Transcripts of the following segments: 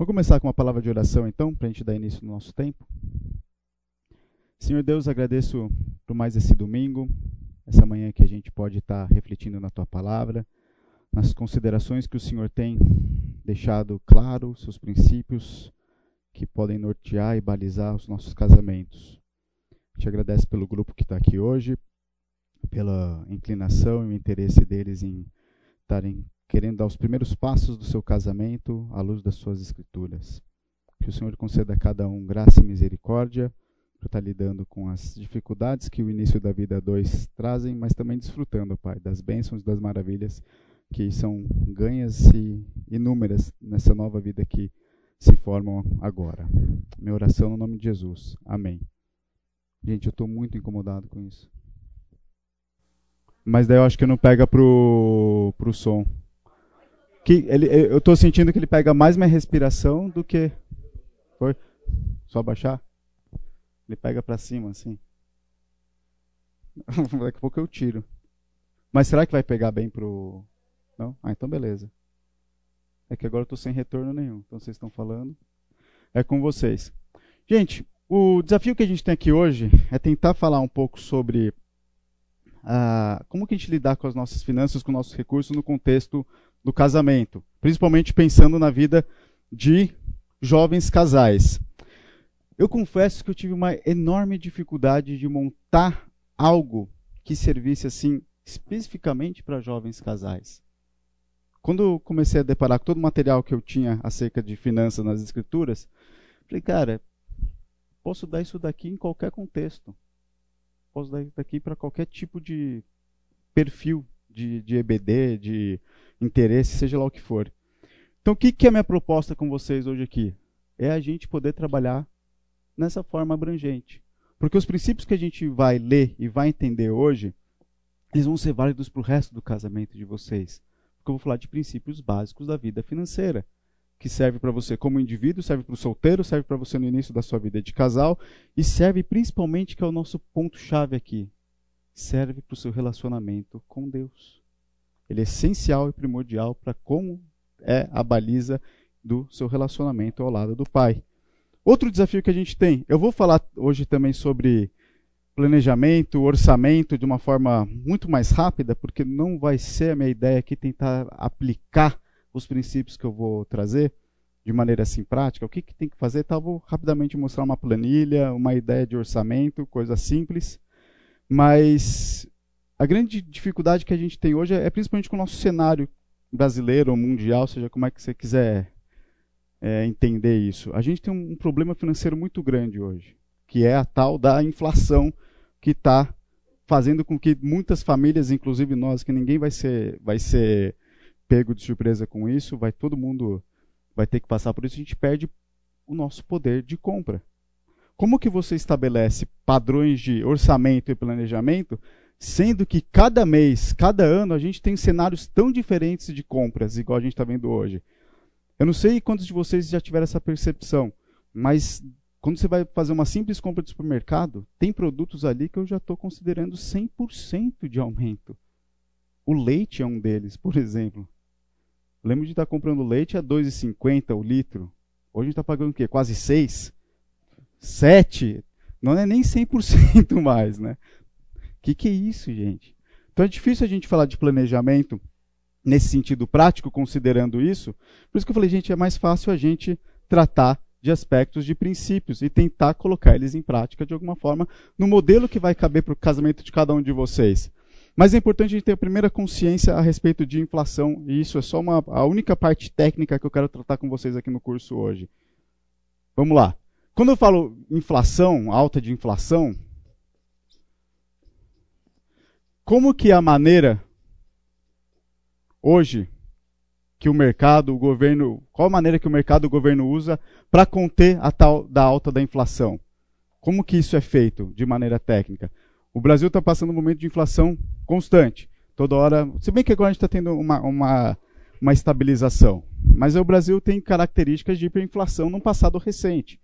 Vamos começar com uma palavra de oração, então, para a gente dar início no nosso tempo. Senhor Deus, agradeço por mais esse domingo, essa manhã que a gente pode estar refletindo na Tua palavra, nas considerações que o Senhor tem deixado claro, seus princípios que podem nortear e balizar os nossos casamentos. Te agradeço pelo grupo que está aqui hoje, pela inclinação e o interesse deles em estarem querendo dar os primeiros passos do seu casamento à luz das suas escrituras. Que o Senhor conceda a cada um graça e misericórdia por estar lidando com as dificuldades que o início da vida dois trazem, mas também desfrutando, Pai, das bênçãos e das maravilhas que são ganhas e inúmeras nessa nova vida que se formam agora. Minha oração no nome de Jesus. Amém. Gente, eu estou muito incomodado com isso. Mas daí eu acho que não pega pro, pro som que ele, eu estou sentindo que ele pega mais minha respiração do que. Foi? Só baixar? Ele pega para cima, assim. Daqui a pouco eu tiro. Mas será que vai pegar bem pro. Não? Ah, então beleza. É que agora eu estou sem retorno nenhum. Então vocês estão falando. É com vocês. Gente, o desafio que a gente tem aqui hoje é tentar falar um pouco sobre ah, como que a gente lidar com as nossas finanças, com nossos recursos no contexto do casamento, principalmente pensando na vida de jovens casais. Eu confesso que eu tive uma enorme dificuldade de montar algo que servisse assim especificamente para jovens casais. Quando eu comecei a deparar com todo o material que eu tinha acerca de finanças nas escrituras, falei, cara, posso dar isso daqui em qualquer contexto. Posso dar isso daqui para qualquer tipo de perfil de, de EBD, de interesse, seja lá o que for. Então, o que, que é a minha proposta com vocês hoje aqui? É a gente poder trabalhar nessa forma abrangente. Porque os princípios que a gente vai ler e vai entender hoje, eles vão ser válidos para o resto do casamento de vocês. Porque eu vou falar de princípios básicos da vida financeira, que serve para você como indivíduo, serve para o solteiro, serve para você no início da sua vida de casal e serve principalmente, que é o nosso ponto-chave aqui, serve para o seu relacionamento com Deus. Ele é essencial e primordial para como é a baliza do seu relacionamento ao lado do pai. Outro desafio que a gente tem, eu vou falar hoje também sobre planejamento, orçamento de uma forma muito mais rápida, porque não vai ser a minha ideia aqui tentar aplicar os princípios que eu vou trazer de maneira assim prática. O que, que tem que fazer? Tá, vou rapidamente mostrar uma planilha, uma ideia de orçamento, coisa simples, mas a grande dificuldade que a gente tem hoje é, é principalmente com o nosso cenário brasileiro ou mundial, seja como é que você quiser é, entender isso. A gente tem um, um problema financeiro muito grande hoje, que é a tal da inflação que está fazendo com que muitas famílias, inclusive nós, que ninguém vai ser, vai ser pego de surpresa com isso, vai todo mundo vai ter que passar por isso, a gente perde o nosso poder de compra. Como que você estabelece padrões de orçamento e planejamento sendo que cada mês, cada ano, a gente tem cenários tão diferentes de compras, igual a gente está vendo hoje. Eu não sei quantos de vocês já tiveram essa percepção, mas quando você vai fazer uma simples compra de supermercado, tem produtos ali que eu já estou considerando 100% de aumento. O leite é um deles, por exemplo. Lembro de estar comprando leite a 2,50 o litro. Hoje a gente está pagando o quê? Quase 6? 7? Não é nem 100% mais, né? Que, que é isso, gente? Então é difícil a gente falar de planejamento nesse sentido prático, considerando isso. Por isso que eu falei, gente, é mais fácil a gente tratar de aspectos de princípios e tentar colocar eles em prática de alguma forma no modelo que vai caber para o casamento de cada um de vocês. Mas é importante a gente ter a primeira consciência a respeito de inflação, e isso é só uma, a única parte técnica que eu quero tratar com vocês aqui no curso hoje. Vamos lá. Quando eu falo inflação, alta de inflação, como que a maneira hoje que o mercado, o governo, qual a maneira que o mercado, o governo usa para conter a tal da alta da inflação? Como que isso é feito de maneira técnica? O Brasil está passando um momento de inflação constante. Toda hora, se bem que agora a gente está tendo uma, uma, uma estabilização, mas o Brasil tem características de hiperinflação num passado recente.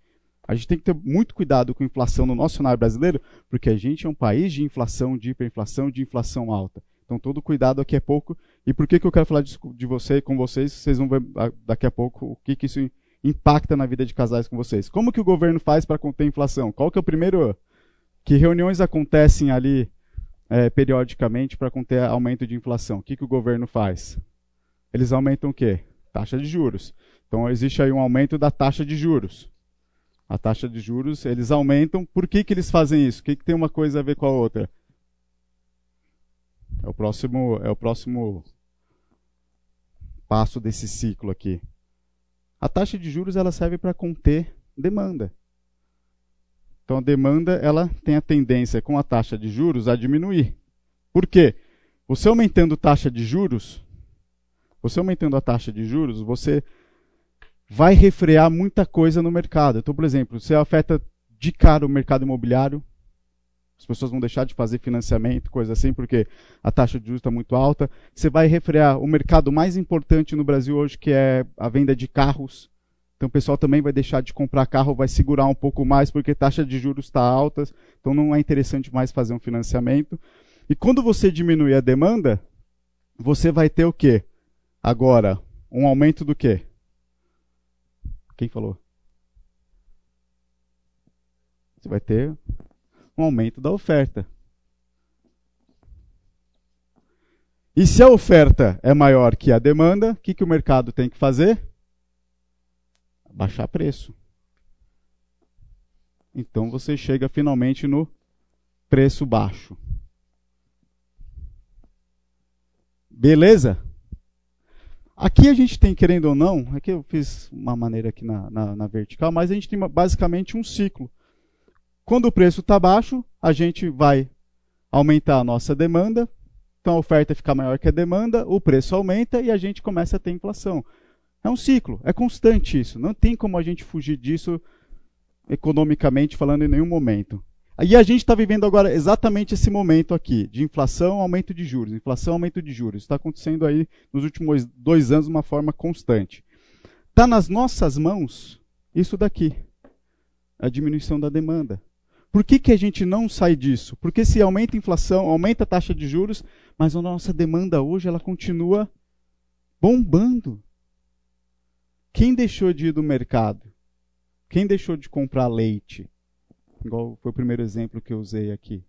A gente tem que ter muito cuidado com a inflação no nosso cenário brasileiro, porque a gente é um país de inflação, de hiperinflação, de inflação alta. Então, todo cuidado aqui é pouco. E por que, que eu quero falar disso de você com vocês? Vocês vão ver daqui a pouco o que, que isso impacta na vida de casais com vocês. Como que o governo faz para conter a inflação? Qual que é o primeiro? Que reuniões acontecem ali é, periodicamente para conter aumento de inflação? O que, que o governo faz? Eles aumentam o quê? Taxa de juros. Então existe aí um aumento da taxa de juros. A taxa de juros eles aumentam. Por que, que eles fazem isso? O que, que tem uma coisa a ver com a outra? É o próximo, é o próximo passo desse ciclo aqui. A taxa de juros ela serve para conter demanda. Então a demanda ela tem a tendência com a taxa de juros a diminuir. Por quê? Você aumentando taxa de juros, você aumentando a taxa de juros, você vai refrear muita coisa no mercado. Então, por exemplo, você afeta de cara o mercado imobiliário, as pessoas vão deixar de fazer financiamento, coisa assim, porque a taxa de juros está muito alta. Você vai refrear o mercado mais importante no Brasil hoje, que é a venda de carros. Então o pessoal também vai deixar de comprar carro, vai segurar um pouco mais, porque a taxa de juros está alta. Então não é interessante mais fazer um financiamento. E quando você diminuir a demanda, você vai ter o quê? Agora, um aumento do quê? Quem falou? Você vai ter um aumento da oferta. E se a oferta é maior que a demanda, o que, que o mercado tem que fazer? Baixar preço. Então você chega finalmente no preço baixo. Beleza? Aqui a gente tem, querendo ou não, aqui eu fiz uma maneira aqui na, na, na vertical, mas a gente tem basicamente um ciclo. Quando o preço está baixo, a gente vai aumentar a nossa demanda, então a oferta fica maior que a demanda, o preço aumenta e a gente começa a ter inflação. É um ciclo, é constante isso. Não tem como a gente fugir disso economicamente falando em nenhum momento. E a gente está vivendo agora exatamente esse momento aqui, de inflação, aumento de juros, inflação, aumento de juros. Está acontecendo aí nos últimos dois anos de uma forma constante. Está nas nossas mãos isso daqui, a diminuição da demanda. Por que, que a gente não sai disso? Porque se aumenta a inflação, aumenta a taxa de juros, mas a nossa demanda hoje ela continua bombando. Quem deixou de ir do mercado? Quem deixou de comprar leite? Igual foi o primeiro exemplo que eu usei aqui.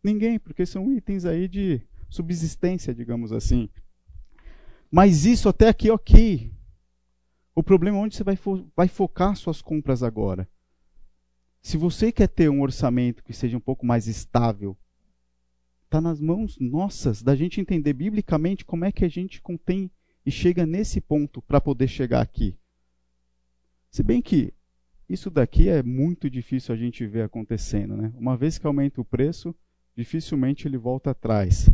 Ninguém, porque são itens aí de subsistência, digamos assim. Mas isso até aqui, ok. O problema é onde você vai, fo vai focar suas compras agora. Se você quer ter um orçamento que seja um pouco mais estável, está nas mãos nossas da gente entender biblicamente como é que a gente contém e chega nesse ponto para poder chegar aqui. Se bem que isso daqui é muito difícil a gente ver acontecendo, né? Uma vez que aumenta o preço, dificilmente ele volta atrás.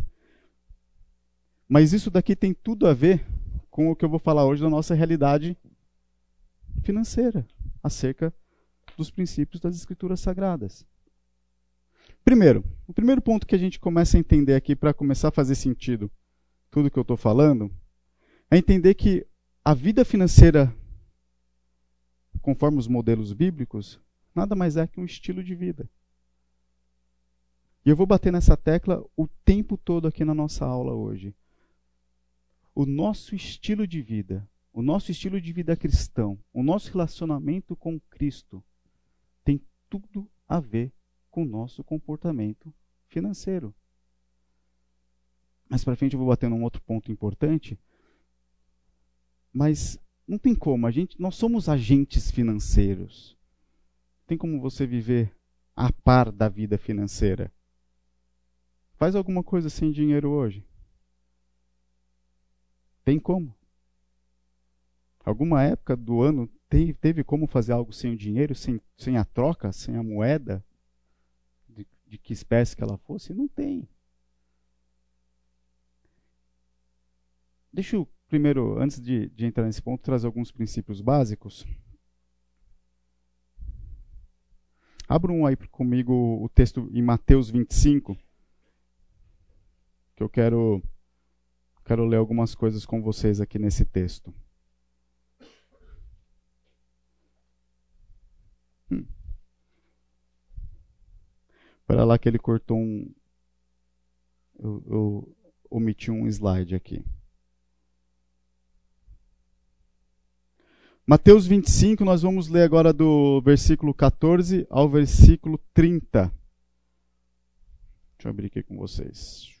Mas isso daqui tem tudo a ver com o que eu vou falar hoje da nossa realidade financeira, acerca dos princípios das Escrituras Sagradas. Primeiro, o primeiro ponto que a gente começa a entender aqui para começar a fazer sentido tudo que eu estou falando é entender que a vida financeira, conforme os modelos bíblicos, nada mais é que um estilo de vida. E eu vou bater nessa tecla o tempo todo aqui na nossa aula hoje. O nosso estilo de vida, o nosso estilo de vida cristão, o nosso relacionamento com Cristo tudo a ver com o nosso comportamento financeiro. Mais para frente eu vou bater num outro ponto importante, mas não tem como, a gente, nós somos agentes financeiros. Tem como você viver a par da vida financeira? Faz alguma coisa sem dinheiro hoje? Tem como? Alguma época do ano teve, teve como fazer algo sem o dinheiro, sem, sem a troca, sem a moeda, de, de que espécie que ela fosse? Não tem. Deixa eu primeiro, antes de, de entrar nesse ponto, trazer alguns princípios básicos. Abram aí comigo o texto em Mateus 25, que eu quero, quero ler algumas coisas com vocês aqui nesse texto. Hum. Para lá que ele cortou um. Eu, eu omiti um slide aqui. Mateus 25, nós vamos ler agora do versículo 14 ao versículo 30. Deixa eu abrir aqui com vocês.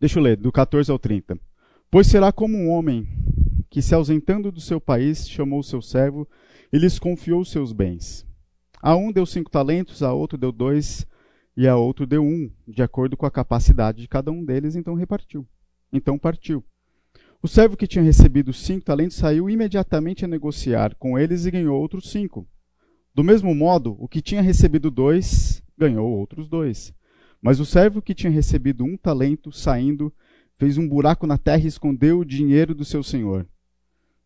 Deixa eu ler, do 14 ao 30. Pois será como um homem que, se ausentando do seu país, chamou seu servo e lhes confiou seus bens. A um deu cinco talentos, a outro deu dois e a outro deu um, de acordo com a capacidade de cada um deles, então repartiu. Então partiu. O servo que tinha recebido cinco talentos saiu imediatamente a negociar com eles e ganhou outros cinco. Do mesmo modo, o que tinha recebido dois ganhou outros dois. Mas o servo que tinha recebido um talento, saindo, fez um buraco na terra e escondeu o dinheiro do seu senhor.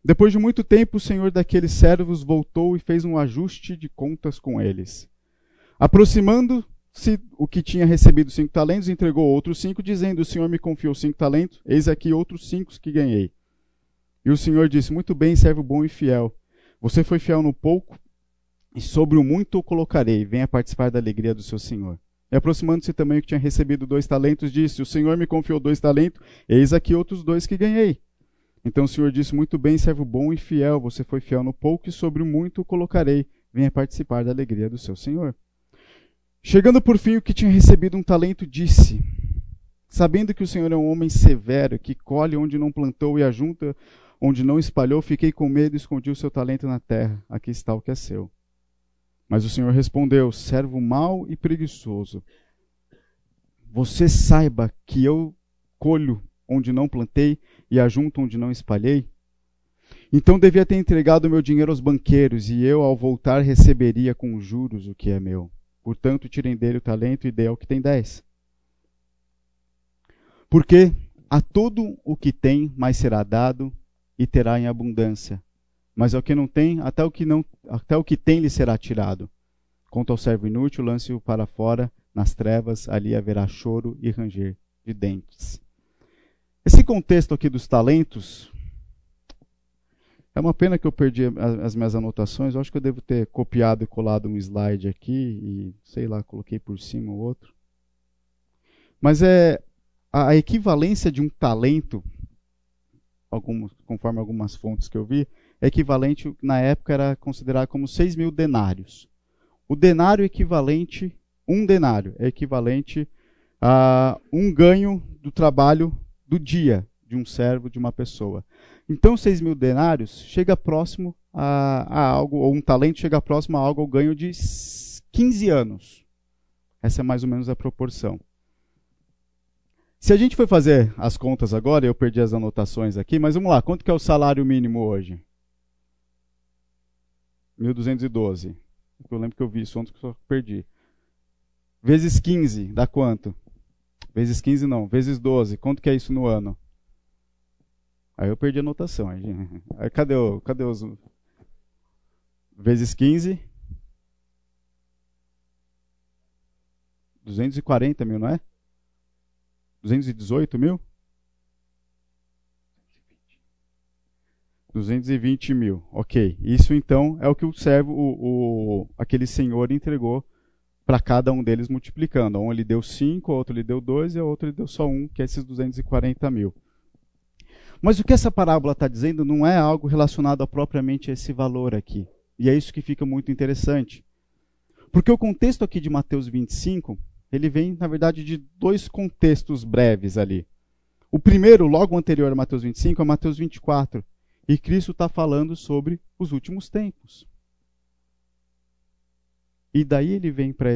Depois de muito tempo, o senhor daqueles servos voltou e fez um ajuste de contas com eles. Aproximando-se o que tinha recebido cinco talentos, entregou outros cinco, dizendo: O senhor me confiou cinco talentos, eis aqui outros cinco que ganhei. E o senhor disse: Muito bem, servo bom e fiel. Você foi fiel no pouco, e sobre o muito o colocarei. Venha participar da alegria do seu senhor. E aproximando-se também o que tinha recebido dois talentos, disse: O Senhor me confiou dois talentos, eis aqui outros dois que ganhei. Então o Senhor disse: Muito bem, servo bom e fiel, você foi fiel no pouco e sobre o muito o colocarei. Venha participar da alegria do seu Senhor. Chegando por fim o que tinha recebido um talento, disse: Sabendo que o Senhor é um homem severo, que colhe onde não plantou e ajunta onde não espalhou, fiquei com medo e escondi o seu talento na terra. Aqui está o que é seu. Mas o Senhor respondeu: servo mau e preguiçoso. Você saiba que eu colho onde não plantei e ajunto onde não espalhei? Então devia ter entregado meu dinheiro aos banqueiros, e eu, ao voltar, receberia com juros o que é meu. Portanto, tirem dele o talento e dê ao que tem dez. Porque a todo o que tem mais será dado e terá em abundância mas ao que não tem, até o que não, até o que tem lhe será tirado. Quanto ao servo inútil, lance-o para fora nas trevas, ali haverá choro e ranger de dentes. Esse contexto aqui dos talentos é uma pena que eu perdi as minhas anotações. Eu acho que eu devo ter copiado e colado um slide aqui e sei lá, coloquei por cima o outro. Mas é a equivalência de um talento, alguns, conforme algumas fontes que eu vi, é equivalente, na época era considerado como 6 mil denários. O denário equivalente, um denário, é equivalente a um ganho do trabalho do dia de um servo, de uma pessoa. Então, 6 mil denários chega próximo a, a, algo, ou um talento chega próximo a algo ao ganho de 15 anos. Essa é mais ou menos a proporção. Se a gente for fazer as contas agora, eu perdi as anotações aqui, mas vamos lá, quanto que é o salário mínimo hoje? 1212. Eu lembro que eu vi isso ontem que eu só perdi. Vezes 15, dá quanto? Vezes 15 não, vezes 12. Quanto que é isso no ano? Aí eu perdi a anotação. Aí, aí cadê, o, cadê os. Vezes 15. 240 mil, não é? 218 mil? 220 mil. Ok. Isso então é o que o servo, o, o aquele senhor entregou para cada um deles multiplicando. Um ele deu 5, a outro ele deu 2 e outro ele deu só 1, um, que é esses 240 mil. Mas o que essa parábola está dizendo não é algo relacionado a propriamente a esse valor aqui. E é isso que fica muito interessante. Porque o contexto aqui de Mateus 25, ele vem, na verdade, de dois contextos breves ali. O primeiro, logo anterior a Mateus 25, é Mateus 24, e Cristo está falando sobre os últimos tempos. E daí ele vem para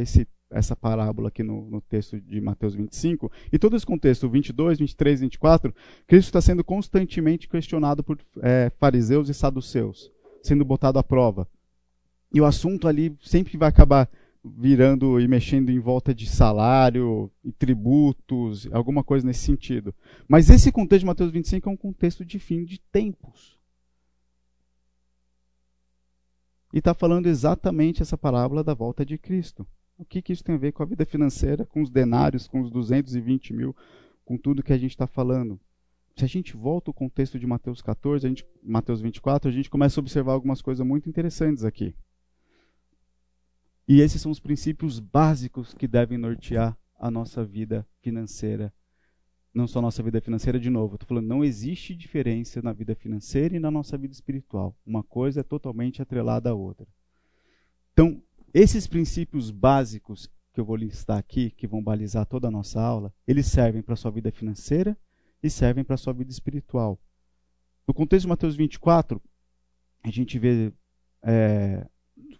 essa parábola aqui no, no, texto de Mateus 25. E todo esse contexto, 22, 23, 24, Cristo está sendo constantemente questionado por é, fariseus e saduceus, sendo botado à prova. E o assunto ali sempre vai acabar virando e mexendo em volta de salário e tributos, alguma coisa nesse sentido. Mas esse contexto de Mateus 25 é um contexto de fim de tempos. E está falando exatamente essa parábola da volta de Cristo. O que, que isso tem a ver com a vida financeira, com os denários, com os 220 mil, com tudo que a gente está falando? Se a gente volta ao contexto de Mateus 14, a gente, Mateus 24, a gente começa a observar algumas coisas muito interessantes aqui. E esses são os princípios básicos que devem nortear a nossa vida financeira. Não só a nossa vida financeira, de novo, estou falando, não existe diferença na vida financeira e na nossa vida espiritual. Uma coisa é totalmente atrelada à outra. Então, esses princípios básicos que eu vou listar aqui, que vão balizar toda a nossa aula, eles servem para a sua vida financeira e servem para a sua vida espiritual. No contexto de Mateus 24, a gente vê é,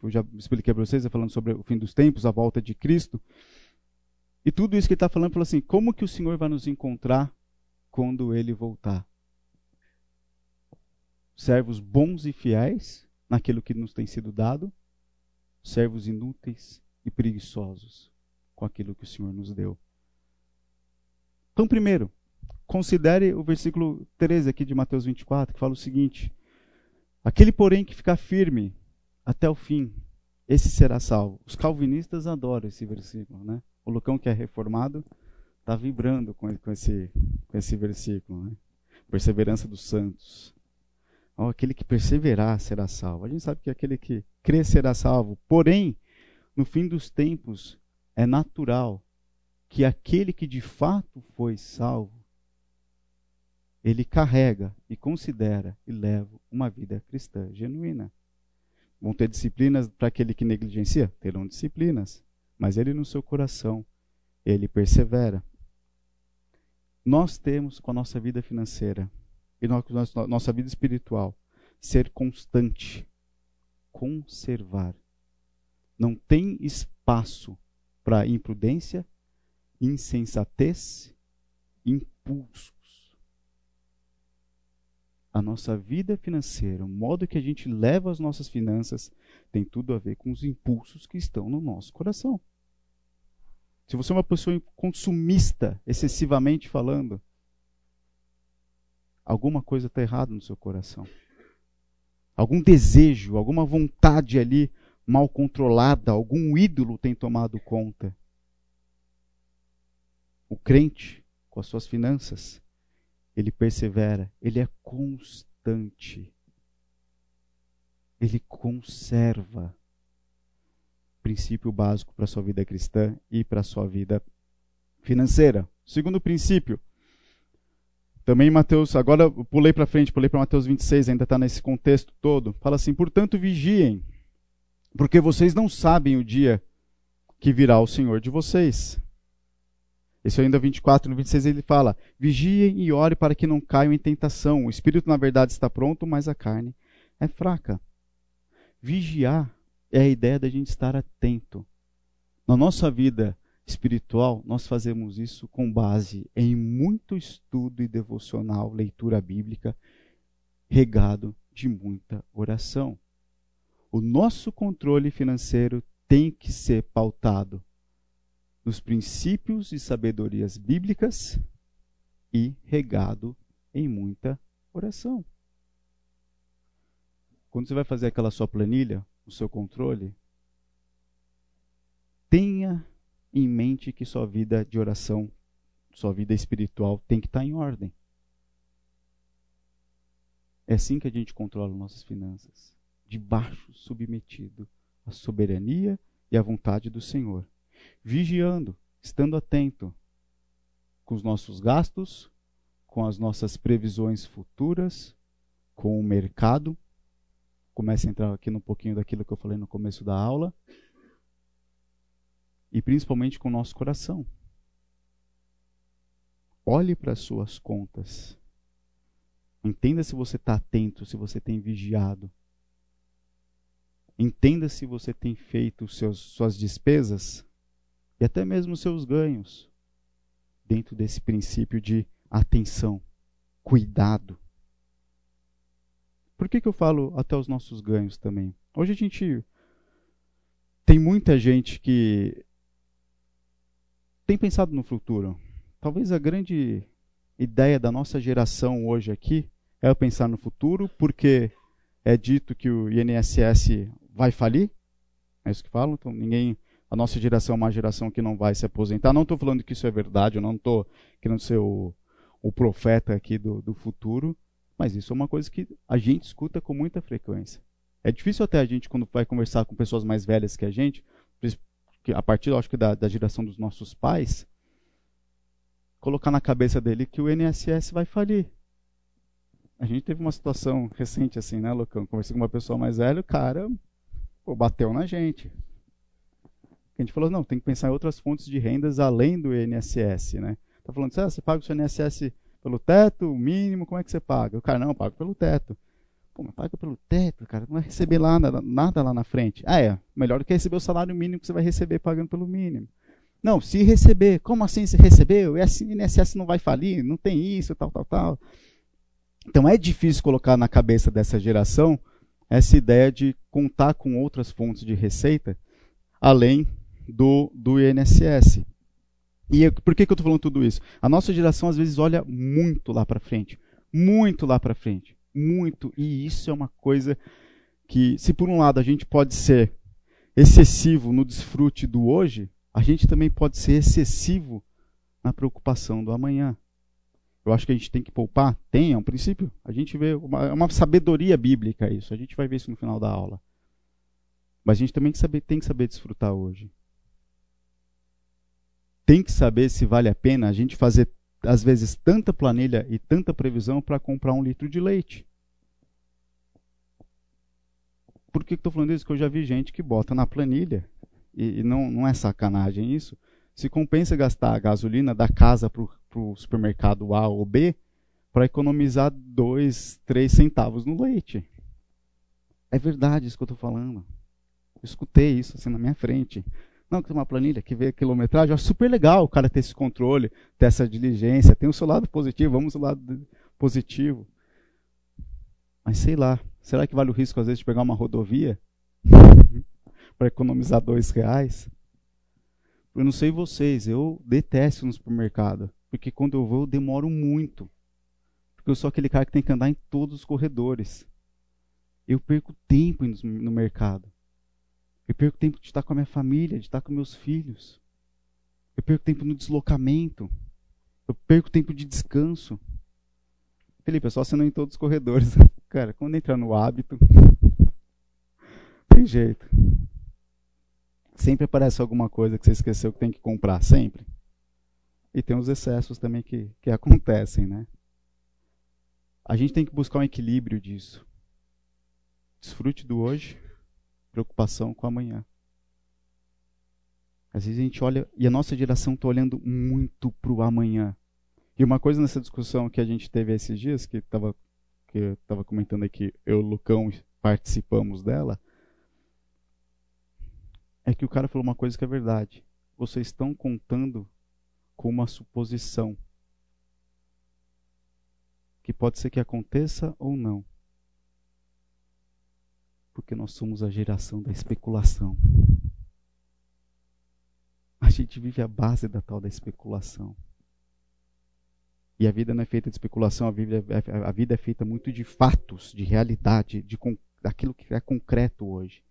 eu já expliquei para vocês, falando sobre o fim dos tempos, a volta de Cristo. E tudo isso que ele está falando, falou assim: como que o Senhor vai nos encontrar quando ele voltar? Servos bons e fiéis naquilo que nos tem sido dado, servos inúteis e preguiçosos com aquilo que o Senhor nos deu. Então, primeiro, considere o versículo 13 aqui de Mateus 24, que fala o seguinte: Aquele, porém, que ficar firme até o fim, esse será salvo. Os calvinistas adoram esse versículo, né? O Lucão que é reformado está vibrando com, esse, com esse versículo, né? Perseverança dos santos. Oh, aquele que perseverar será salvo. A gente sabe que aquele que crê será salvo. Porém, no fim dos tempos, é natural que aquele que de fato foi salvo, ele carrega e considera e leva uma vida cristã genuína. Vão ter disciplinas para aquele que negligencia? Terão disciplinas. Mas ele no seu coração, ele persevera. Nós temos com a nossa vida financeira e com a nossa vida espiritual ser constante, conservar. Não tem espaço para imprudência, insensatez, impulso a nossa vida financeira, o modo que a gente leva as nossas finanças, tem tudo a ver com os impulsos que estão no nosso coração. Se você é uma pessoa consumista, excessivamente falando, alguma coisa está errada no seu coração. Algum desejo, alguma vontade ali mal controlada, algum ídolo tem tomado conta. O crente, com as suas finanças, ele persevera, ele é constante. Ele conserva princípio básico para a sua vida cristã e para a sua vida financeira. Segundo princípio, também Mateus, agora pulei para frente, pulei para Mateus 26, ainda está nesse contexto todo. Fala assim: portanto, vigiem, porque vocês não sabem o dia que virá o Senhor de vocês. Esse ainda 24, no 26 ele fala: Vigiem e ore para que não caiam em tentação. O espírito, na verdade, está pronto, mas a carne é fraca. Vigiar é a ideia da gente estar atento. Na nossa vida espiritual, nós fazemos isso com base em muito estudo e devocional, leitura bíblica, regado de muita oração. O nosso controle financeiro tem que ser pautado nos princípios e sabedorias bíblicas e regado em muita oração. Quando você vai fazer aquela sua planilha, o seu controle, tenha em mente que sua vida de oração, sua vida espiritual tem que estar em ordem. É assim que a gente controla nossas finanças, debaixo, submetido à soberania e à vontade do Senhor vigiando, estando atento com os nossos gastos, com as nossas previsões futuras, com o mercado. Comece a entrar aqui um pouquinho daquilo que eu falei no começo da aula. E principalmente com o nosso coração. Olhe para as suas contas. Entenda se você está atento, se você tem vigiado. Entenda se você tem feito seus, suas despesas e até mesmo seus ganhos dentro desse princípio de atenção, cuidado. Por que, que eu falo até os nossos ganhos também? Hoje a gente tem muita gente que tem pensado no futuro. Talvez a grande ideia da nossa geração hoje aqui é pensar no futuro, porque é dito que o INSS vai falir. É isso que falam, então ninguém a nossa geração é uma geração que não vai se aposentar. Não estou falando que isso é verdade, eu não estou querendo ser o, o profeta aqui do, do futuro, mas isso é uma coisa que a gente escuta com muita frequência. É difícil até a gente, quando vai conversar com pessoas mais velhas que a gente, que a partir, acho que da, da geração dos nossos pais, colocar na cabeça dele que o INSS vai falir. A gente teve uma situação recente assim, né, Lucão? Conversei com uma pessoa mais velha, o cara pô, bateu na gente. A gente falou, não, tem que pensar em outras fontes de rendas além do INSS, né? Tá falando, ah, você paga o seu INSS pelo teto, mínimo, como é que você paga? O cara, não, eu pago pelo teto. Pô, mas paga pelo teto, cara, não vai receber lá, nada, lá na frente. Ah, é, melhor do que receber o salário mínimo que você vai receber pagando pelo mínimo. Não, se receber, como assim se recebeu? O INSS não vai falir, não tem isso, tal, tal, tal. Então é difícil colocar na cabeça dessa geração essa ideia de contar com outras fontes de receita além do, do INSS. E eu, por que, que eu estou falando tudo isso? A nossa geração às vezes olha muito lá para frente, muito lá para frente, muito. E isso é uma coisa que, se por um lado a gente pode ser excessivo no desfrute do hoje, a gente também pode ser excessivo na preocupação do amanhã. Eu acho que a gente tem que poupar? Tem, é um princípio. A gente vê, uma, é uma sabedoria bíblica isso. A gente vai ver isso no final da aula. Mas a gente também tem que saber, tem que saber desfrutar hoje. Tem que saber se vale a pena a gente fazer, às vezes, tanta planilha e tanta previsão para comprar um litro de leite. Por que estou falando isso? Porque eu já vi gente que bota na planilha, e, e não, não é sacanagem isso, se compensa gastar a gasolina da casa para o supermercado A ou B para economizar 2, 3 centavos no leite. É verdade isso que eu estou falando. Eu escutei isso assim na minha frente. Não, que tem uma planilha que vê a quilometragem. Acho super legal o cara ter esse controle, ter essa diligência. Tem o seu lado positivo, vamos do lado positivo. Mas sei lá, será que vale o risco às vezes de pegar uma rodovia para economizar dois reais? Eu não sei vocês, eu detesto no supermercado. Porque quando eu vou, eu demoro muito. Porque eu sou aquele cara que tem que andar em todos os corredores. Eu perco tempo no mercado. Eu perco tempo de estar com a minha família, de estar com meus filhos. Eu perco tempo no deslocamento. Eu perco tempo de descanso. Felipe, é só você não ir em todos os corredores. Cara, quando entrar no hábito, tem jeito. Sempre aparece alguma coisa que você esqueceu que tem que comprar, sempre. E tem os excessos também que, que acontecem, né? A gente tem que buscar um equilíbrio disso. Desfrute do hoje, preocupação com amanhã. Às vezes a gente olha, e a nossa geração está olhando muito para o amanhã. E uma coisa nessa discussão que a gente teve esses dias, que estava que eu estava comentando aqui, eu e o Lucão participamos dela, é que o cara falou uma coisa que é verdade. Vocês estão contando com uma suposição. Que pode ser que aconteça ou não. Porque nós somos a geração da especulação. A gente vive a base da tal da especulação. E a vida não é feita de especulação, a vida, é, a vida é feita muito de fatos, de realidade, de daquilo que é concreto hoje.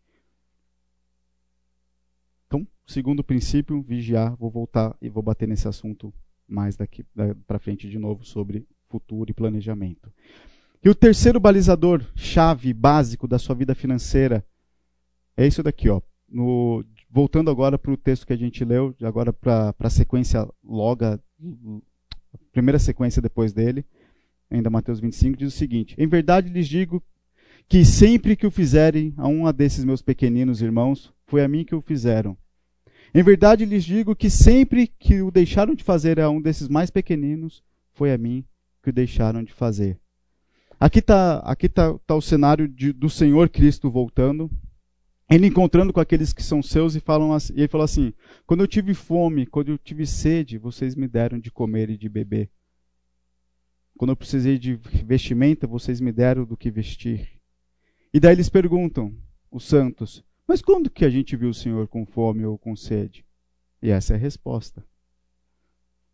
Então, segundo princípio, vigiar. Vou voltar e vou bater nesse assunto mais daqui para frente de novo sobre futuro e planejamento. E o terceiro balizador, chave básico da sua vida financeira, é isso daqui, ó. No, voltando agora para o texto que a gente leu, agora para a sequência loga, a primeira sequência depois dele, ainda Mateus 25, diz o seguinte: Em verdade lhes digo que sempre que o fizerem a um desses meus pequeninos irmãos, foi a mim que o fizeram. Em verdade lhes digo que sempre que o deixaram de fazer a um desses mais pequeninos, foi a mim que o deixaram de fazer. Aqui está aqui tá, tá o cenário de, do Senhor Cristo voltando, ele encontrando com aqueles que são seus e, falam assim, e ele fala assim: Quando eu tive fome, quando eu tive sede, vocês me deram de comer e de beber. Quando eu precisei de vestimenta, vocês me deram do que vestir. E daí eles perguntam, os santos: mas quando que a gente viu o Senhor com fome ou com sede? E essa é a resposta.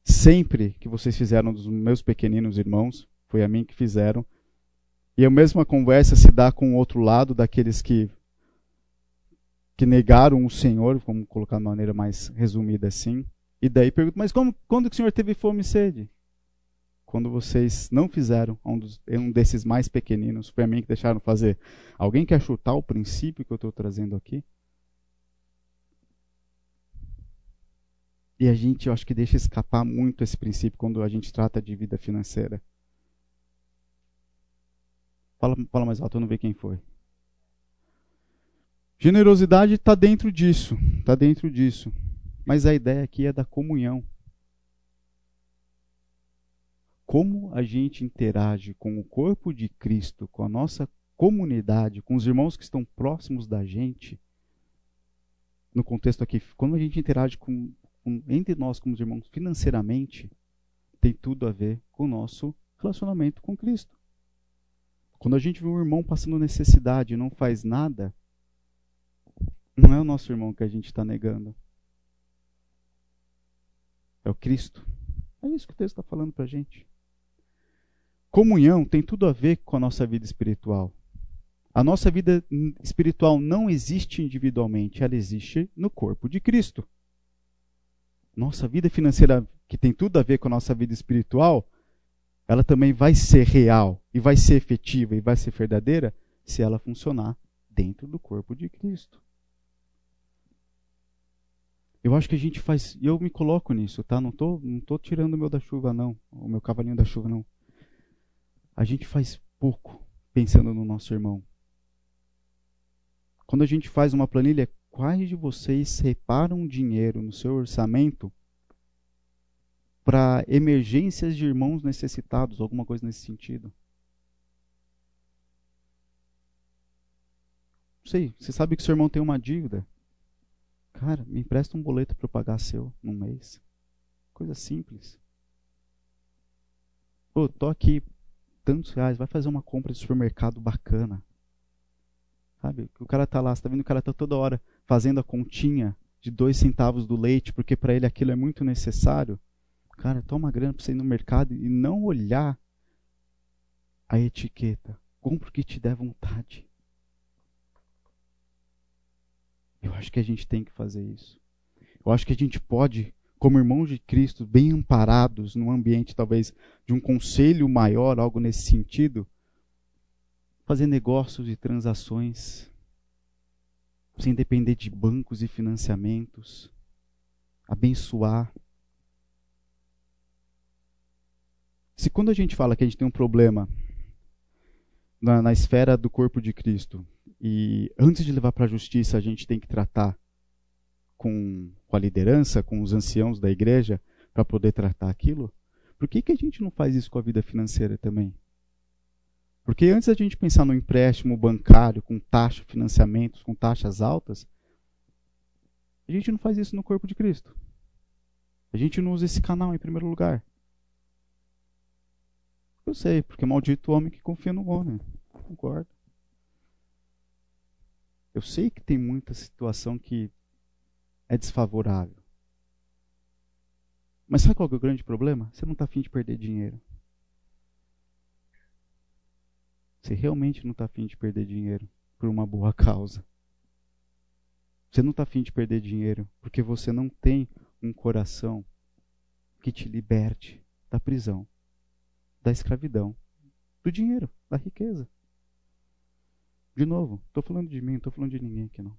Sempre que vocês fizeram dos meus pequeninos irmãos, foi a mim que fizeram. E a mesma conversa se dá com o outro lado daqueles que que negaram o Senhor, vamos colocar de maneira mais resumida assim. E daí pergunta, mas como, quando que o Senhor teve fome e sede? quando vocês não fizeram um, dos, um desses mais pequeninos, foi a mim que deixaram fazer. Alguém quer chutar o princípio que eu estou trazendo aqui? E a gente, eu acho que deixa escapar muito esse princípio quando a gente trata de vida financeira. Fala, fala mais alto, eu não vi quem foi. Generosidade está dentro disso, está dentro disso. Mas a ideia aqui é da comunhão. Como a gente interage com o corpo de Cristo, com a nossa comunidade, com os irmãos que estão próximos da gente, no contexto aqui, como a gente interage com, com, entre nós como irmãos financeiramente, tem tudo a ver com o nosso relacionamento com Cristo. Quando a gente vê um irmão passando necessidade e não faz nada, não é o nosso irmão que a gente está negando. É o Cristo. É isso que o texto está falando para a gente. Comunhão tem tudo a ver com a nossa vida espiritual. A nossa vida espiritual não existe individualmente, ela existe no corpo de Cristo. Nossa vida financeira, que tem tudo a ver com a nossa vida espiritual, ela também vai ser real e vai ser efetiva e vai ser verdadeira se ela funcionar dentro do corpo de Cristo. Eu acho que a gente faz, eu me coloco nisso, tá? Não tô, não tô tirando o meu da chuva não, o meu cavalinho da chuva não. A gente faz pouco pensando no nosso irmão. Quando a gente faz uma planilha, quais de vocês separam dinheiro no seu orçamento para emergências de irmãos necessitados, alguma coisa nesse sentido? Sei, você sabe que seu irmão tem uma dívida. Cara, me empresta um boleto para eu pagar seu num mês. Coisa simples. Pô, tô aqui, tantos reais, vai fazer uma compra de supermercado bacana. Sabe? O cara tá lá, você tá vendo o cara tá toda hora fazendo a continha de dois centavos do leite, porque para ele aquilo é muito necessário. Cara, toma grana para você ir no mercado e não olhar a etiqueta. Compre o que te der vontade. Eu acho que a gente tem que fazer isso. Eu acho que a gente pode, como irmãos de Cristo, bem amparados num ambiente talvez de um conselho maior, algo nesse sentido, fazer negócios e transações sem depender de bancos e financiamentos, abençoar. Se quando a gente fala que a gente tem um problema na, na esfera do corpo de Cristo, e antes de levar para a justiça a gente tem que tratar com, com a liderança, com os anciãos da igreja, para poder tratar aquilo, por que, que a gente não faz isso com a vida financeira também? Porque antes a gente pensar no empréstimo bancário com taxa, financiamentos com taxas altas, a gente não faz isso no corpo de Cristo. A gente não usa esse canal em primeiro lugar. Eu sei, porque maldito o homem que confia no homem. Concordo. Eu sei que tem muita situação que é desfavorável. Mas sabe qual é o grande problema? Você não está afim de perder dinheiro. Você realmente não está afim de perder dinheiro por uma boa causa. Você não está afim de perder dinheiro porque você não tem um coração que te liberte da prisão, da escravidão, do dinheiro, da riqueza. De novo, estou falando de mim, não estou falando de ninguém aqui não.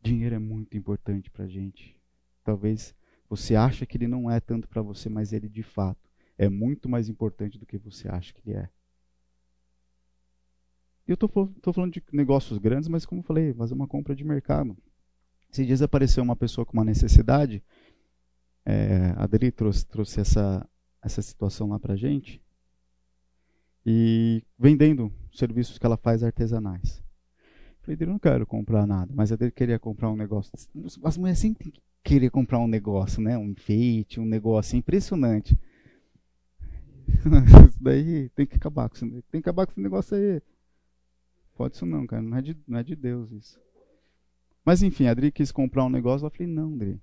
Dinheiro é muito importante para gente. Talvez você ache que ele não é tanto para você, mas ele de fato é muito mais importante do que você acha que ele é. Eu estou falando de negócios grandes, mas como eu falei, fazer uma compra de mercado. Se dias apareceu uma pessoa com uma necessidade, é, a Adri trouxe, trouxe essa, essa situação lá para gente, e vendendo serviços que ela faz artesanais. Falei, Adri, não quero comprar nada, mas a Adri queria comprar um negócio. As mulheres sempre têm que querer comprar um negócio, né? Um enfeite, um negócio impressionante. Isso daí tem que acabar com isso. Tem que acabar com esse negócio aí. Pode isso não, cara. Não é de, não é de Deus isso. Mas enfim, a Adri quis comprar um negócio. Eu falei, não, Adri.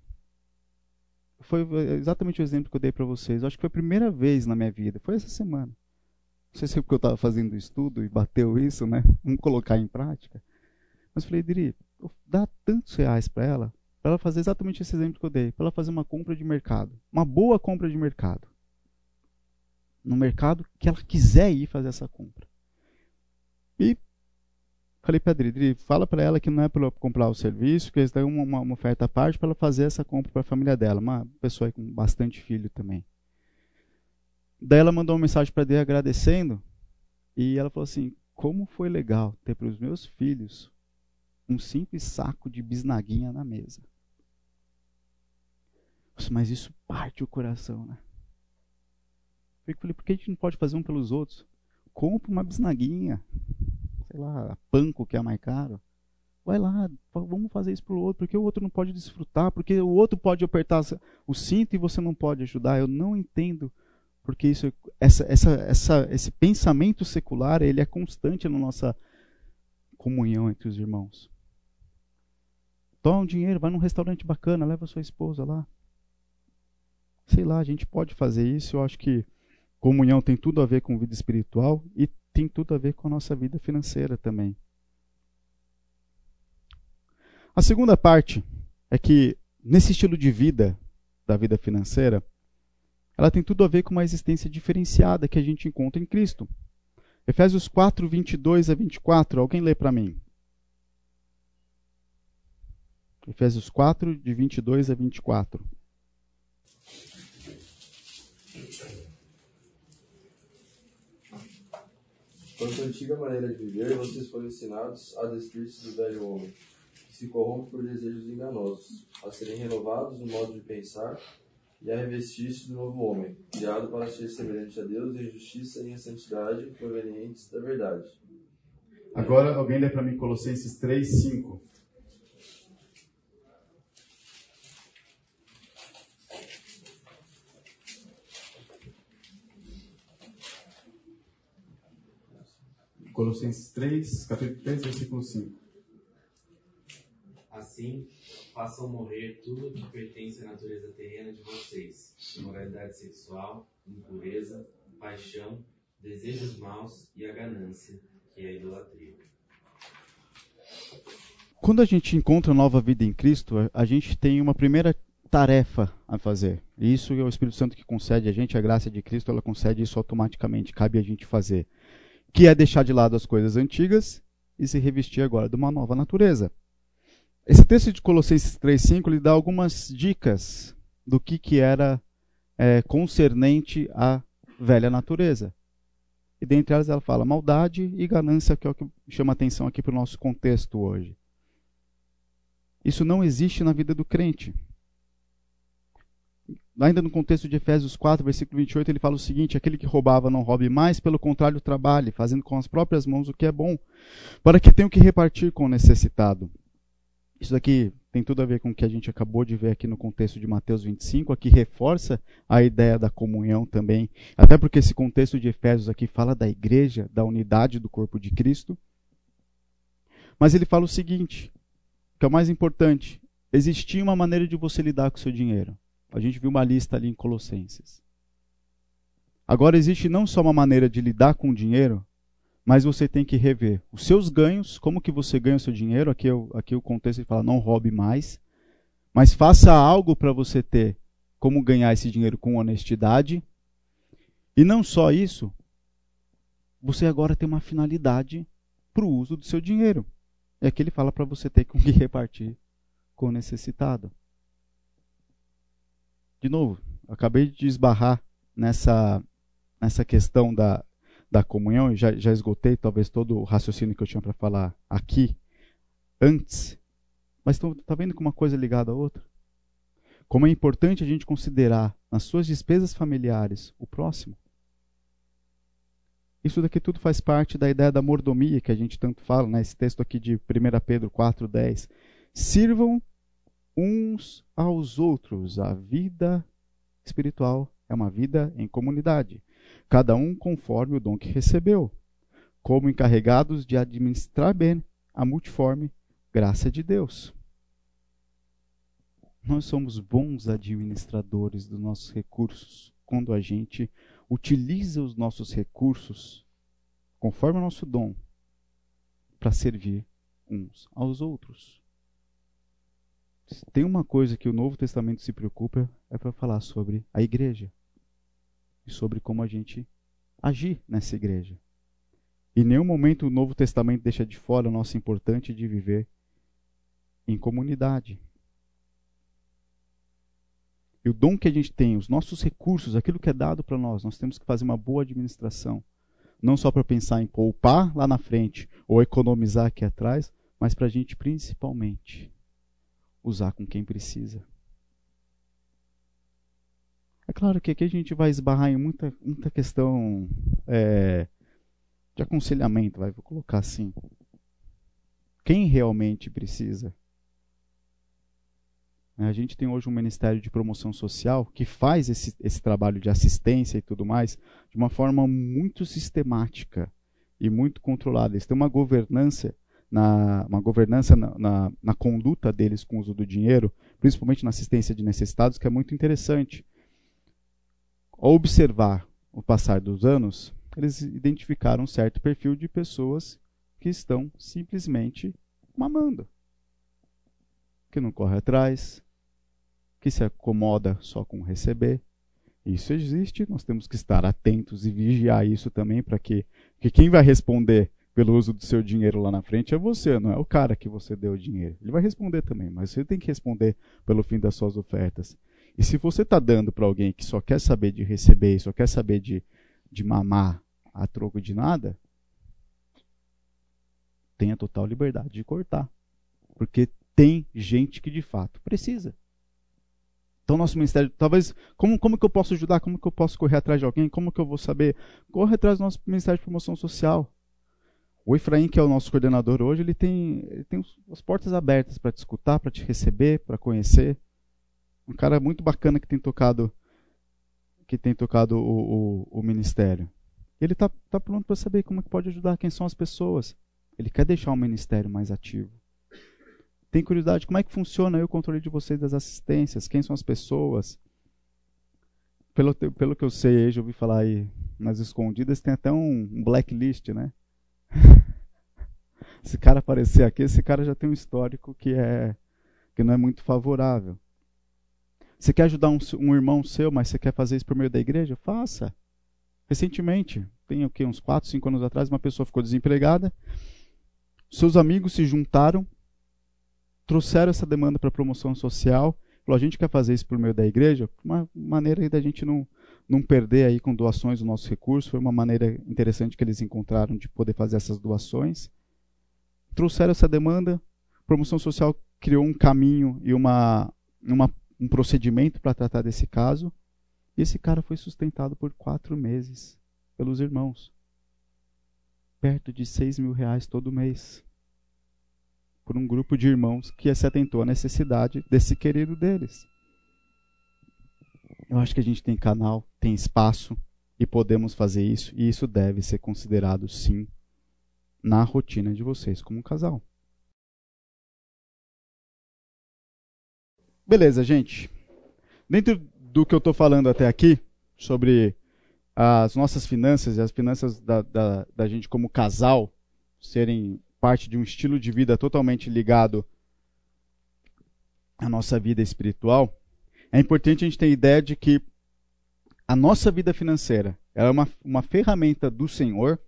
Foi exatamente o exemplo que eu dei para vocês. Eu acho que foi a primeira vez na minha vida. Foi essa semana. Não sei se é porque eu estava fazendo estudo e bateu isso, né? Vamos colocar em prática. Mas falei, Adri, dá tantos reais para ela, para ela fazer exatamente esse exemplo que eu dei, para ela fazer uma compra de mercado. Uma boa compra de mercado no mercado que ela quiser ir fazer essa compra. E Falei para Adri, fala para ela que não é para comprar o serviço, que eles dão uma, uma oferta à parte para ela fazer essa compra para a família dela. Uma pessoa com bastante filho também. Daí ela mandou uma mensagem para Adri agradecendo. E ela falou assim: Como foi legal ter para os meus filhos um simples saco de bisnaguinha na mesa. Mas isso parte o coração, né? Eu falei, por que a gente não pode fazer um pelos outros? Compra uma bisnaguinha sei lá, panco que é mais caro. Vai lá, vamos fazer isso pro outro, porque o outro não pode desfrutar, porque o outro pode apertar o cinto e você não pode ajudar. Eu não entendo porque isso, essa, essa, essa, esse pensamento secular ele é constante na nossa comunhão entre os irmãos. Toma um dinheiro, vai num restaurante bacana, leva sua esposa lá. Sei lá, a gente pode fazer isso. Eu acho que comunhão tem tudo a ver com vida espiritual e tem tudo a ver com a nossa vida financeira também. A segunda parte é que, nesse estilo de vida, da vida financeira, ela tem tudo a ver com uma existência diferenciada que a gente encontra em Cristo. Efésios 4, 22 a 24. Alguém lê para mim. Efésios 4, de 22 a 24. Quanto à antiga maneira de viver, vocês foram ensinados a despir-se do velho homem, que se corrompe por desejos enganosos, a serem renovados no modo de pensar e a revestir-se do novo homem, criado para ser semelhante a Deus em justiça e em santidade, provenientes da verdade. Agora, alguém lê para mim Colossenses 3, 5. Colossenses 3, capítulo 3, versículo 5. Assim, façam morrer tudo que pertence à natureza terrena de vocês: imoralidade sexual, impureza, paixão, desejos maus e a ganância, que é a idolatria. Quando a gente encontra nova vida em Cristo, a gente tem uma primeira tarefa a fazer. Isso é o Espírito Santo que concede a gente, a graça de Cristo, ela concede isso automaticamente, cabe a gente fazer que é deixar de lado as coisas antigas e se revestir agora de uma nova natureza. Esse texto de Colossenses 3,5 lhe dá algumas dicas do que, que era é, concernente à velha natureza. E dentre elas ela fala maldade e ganância, que é o que chama atenção aqui para o nosso contexto hoje. Isso não existe na vida do crente ainda no contexto de Efésios 4, versículo 28, ele fala o seguinte: aquele que roubava não roube mais, pelo contrário, trabalhe, fazendo com as próprias mãos o que é bom, para que tenha o que repartir com o necessitado. Isso daqui tem tudo a ver com o que a gente acabou de ver aqui no contexto de Mateus 25, aqui reforça a ideia da comunhão também, até porque esse contexto de Efésios aqui fala da igreja, da unidade do corpo de Cristo. Mas ele fala o seguinte, que é o mais importante: existia uma maneira de você lidar com o seu dinheiro. A gente viu uma lista ali em Colossenses. Agora existe não só uma maneira de lidar com o dinheiro, mas você tem que rever os seus ganhos, como que você ganha o seu dinheiro. Aqui, eu, aqui o contexto fala não roube mais, mas faça algo para você ter como ganhar esse dinheiro com honestidade. E não só isso, você agora tem uma finalidade para o uso do seu dinheiro. E aqui ele fala para você ter com que repartir com o necessitado de novo, acabei de esbarrar nessa, nessa questão da, da comunhão, já, já esgotei talvez todo o raciocínio que eu tinha para falar aqui antes, mas está vendo que uma coisa é ligada à outra? Como é importante a gente considerar nas suas despesas familiares o próximo. Isso daqui tudo faz parte da ideia da mordomia que a gente tanto fala, né? esse texto aqui de 1 Pedro 4,10. Sirvam uns aos outros. A vida espiritual é uma vida em comunidade, cada um conforme o dom que recebeu, como encarregados de administrar bem a multiforme graça de Deus. Nós somos bons administradores dos nossos recursos. Quando a gente utiliza os nossos recursos conforme o nosso dom para servir uns aos outros. Tem uma coisa que o Novo Testamento se preocupa é para falar sobre a igreja e sobre como a gente agir nessa igreja. Em nenhum momento o Novo Testamento deixa de fora o nosso importante de viver em comunidade. E o dom que a gente tem, os nossos recursos, aquilo que é dado para nós, nós temos que fazer uma boa administração. Não só para pensar em poupar lá na frente ou economizar aqui atrás, mas para a gente principalmente usar com quem precisa. É claro que aqui a gente vai esbarrar em muita, muita questão é, de aconselhamento, vai, vou colocar assim. Quem realmente precisa? A gente tem hoje um Ministério de Promoção Social que faz esse, esse trabalho de assistência e tudo mais de uma forma muito sistemática e muito controlada. Eles têm uma governança na, uma governança na, na, na, conduta deles com o uso do dinheiro, principalmente na assistência de necessitados, que é muito interessante. Ao observar o passar dos anos, eles identificaram um certo perfil de pessoas que estão simplesmente mamando, que não corre atrás, que se acomoda só com receber. Isso existe, nós temos que estar atentos e vigiar isso também para que, que quem vai responder pelo uso do seu dinheiro lá na frente é você, não é o cara que você deu o dinheiro. Ele vai responder também, mas você tem que responder pelo fim das suas ofertas. E se você está dando para alguém que só quer saber de receber só quer saber de, de mamar a troco de nada, tenha total liberdade de cortar. Porque tem gente que de fato precisa. Então, nosso ministério, talvez, como, como que eu posso ajudar? Como que eu posso correr atrás de alguém? Como que eu vou saber? Corre atrás do nosso ministério de promoção social. O Efraim, que é o nosso coordenador hoje, ele tem, ele tem as portas abertas para te escutar, para te receber, para conhecer. Um cara muito bacana que tem tocado que tem tocado o, o, o ministério. Ele está tá pronto para saber como é que pode ajudar, quem são as pessoas. Ele quer deixar o ministério mais ativo. Tem curiosidade, como é que funciona o controle de vocês das assistências? Quem são as pessoas? Pelo, pelo que eu sei, eu ouvi falar aí nas escondidas, tem até um, um blacklist, né? esse cara aparecer aqui, esse cara já tem um histórico que é que não é muito favorável. Você quer ajudar um, um irmão seu, mas você quer fazer isso por meio da igreja? Faça. Recentemente, tem o que uns 4, 5 anos atrás, uma pessoa ficou desempregada. Seus amigos se juntaram, trouxeram essa demanda para promoção social. Falou, a gente quer fazer isso por meio da igreja, uma maneira da gente não não perder aí com doações o nosso recurso. Foi uma maneira interessante que eles encontraram de poder fazer essas doações. Trouxeram essa demanda, promoção social criou um caminho e uma, uma um procedimento para tratar desse caso. E esse cara foi sustentado por quatro meses pelos irmãos. Perto de seis mil reais todo mês. Por um grupo de irmãos que se atentou à necessidade desse querido deles. Eu acho que a gente tem canal, tem espaço e podemos fazer isso, e isso deve ser considerado sim na rotina de vocês como um casal. Beleza, gente. Dentro do que eu estou falando até aqui, sobre as nossas finanças e as finanças da, da, da gente como casal serem parte de um estilo de vida totalmente ligado à nossa vida espiritual, é importante a gente ter ideia de que a nossa vida financeira é uma, uma ferramenta do Senhor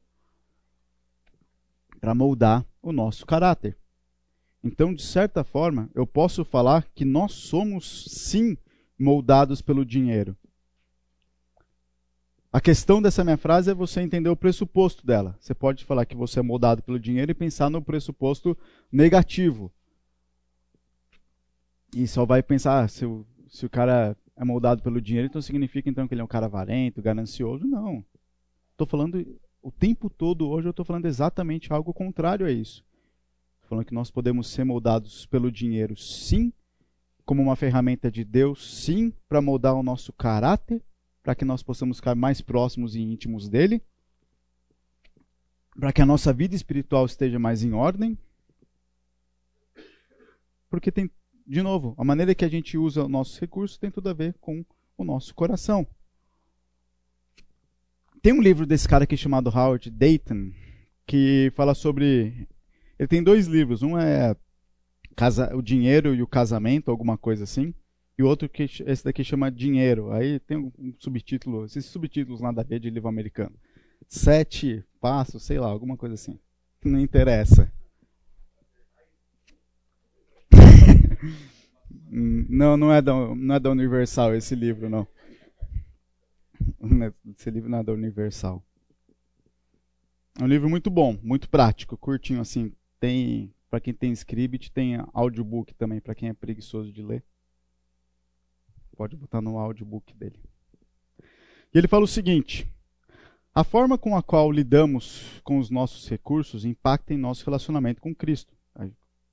para moldar o nosso caráter. Então, de certa forma, eu posso falar que nós somos sim moldados pelo dinheiro. A questão dessa minha frase é você entender o pressuposto dela. Você pode falar que você é moldado pelo dinheiro e pensar no pressuposto negativo. E só vai pensar, ah, se eu se o cara é moldado pelo dinheiro, então significa então que ele é um cara avarento, ganancioso? Não. Estou falando o tempo todo hoje eu estou falando exatamente algo contrário a isso. Falando que nós podemos ser moldados pelo dinheiro, sim, como uma ferramenta de Deus, sim, para moldar o nosso caráter, para que nós possamos ficar mais próximos e íntimos dele, para que a nossa vida espiritual esteja mais em ordem. Porque tem de novo, a maneira que a gente usa nossos recursos tem tudo a ver com o nosso coração. Tem um livro desse cara aqui chamado Howard Dayton, que fala sobre. Ele tem dois livros. Um é casa, O Dinheiro e o Casamento, alguma coisa assim. E o outro, que esse daqui chama Dinheiro. Aí tem um subtítulo, esses subtítulos nada a ver de livro americano. Sete passo, sei lá, alguma coisa assim. Não interessa. não, não é, da, não é da Universal esse livro, não. Esse livro não é da Universal. É um livro muito bom, muito prático, curtinho assim. Tem para quem tem script, tem audiobook também para quem é preguiçoso de ler. Pode botar no audiobook dele. E ele fala o seguinte: a forma com a qual lidamos com os nossos recursos impacta em nosso relacionamento com Cristo.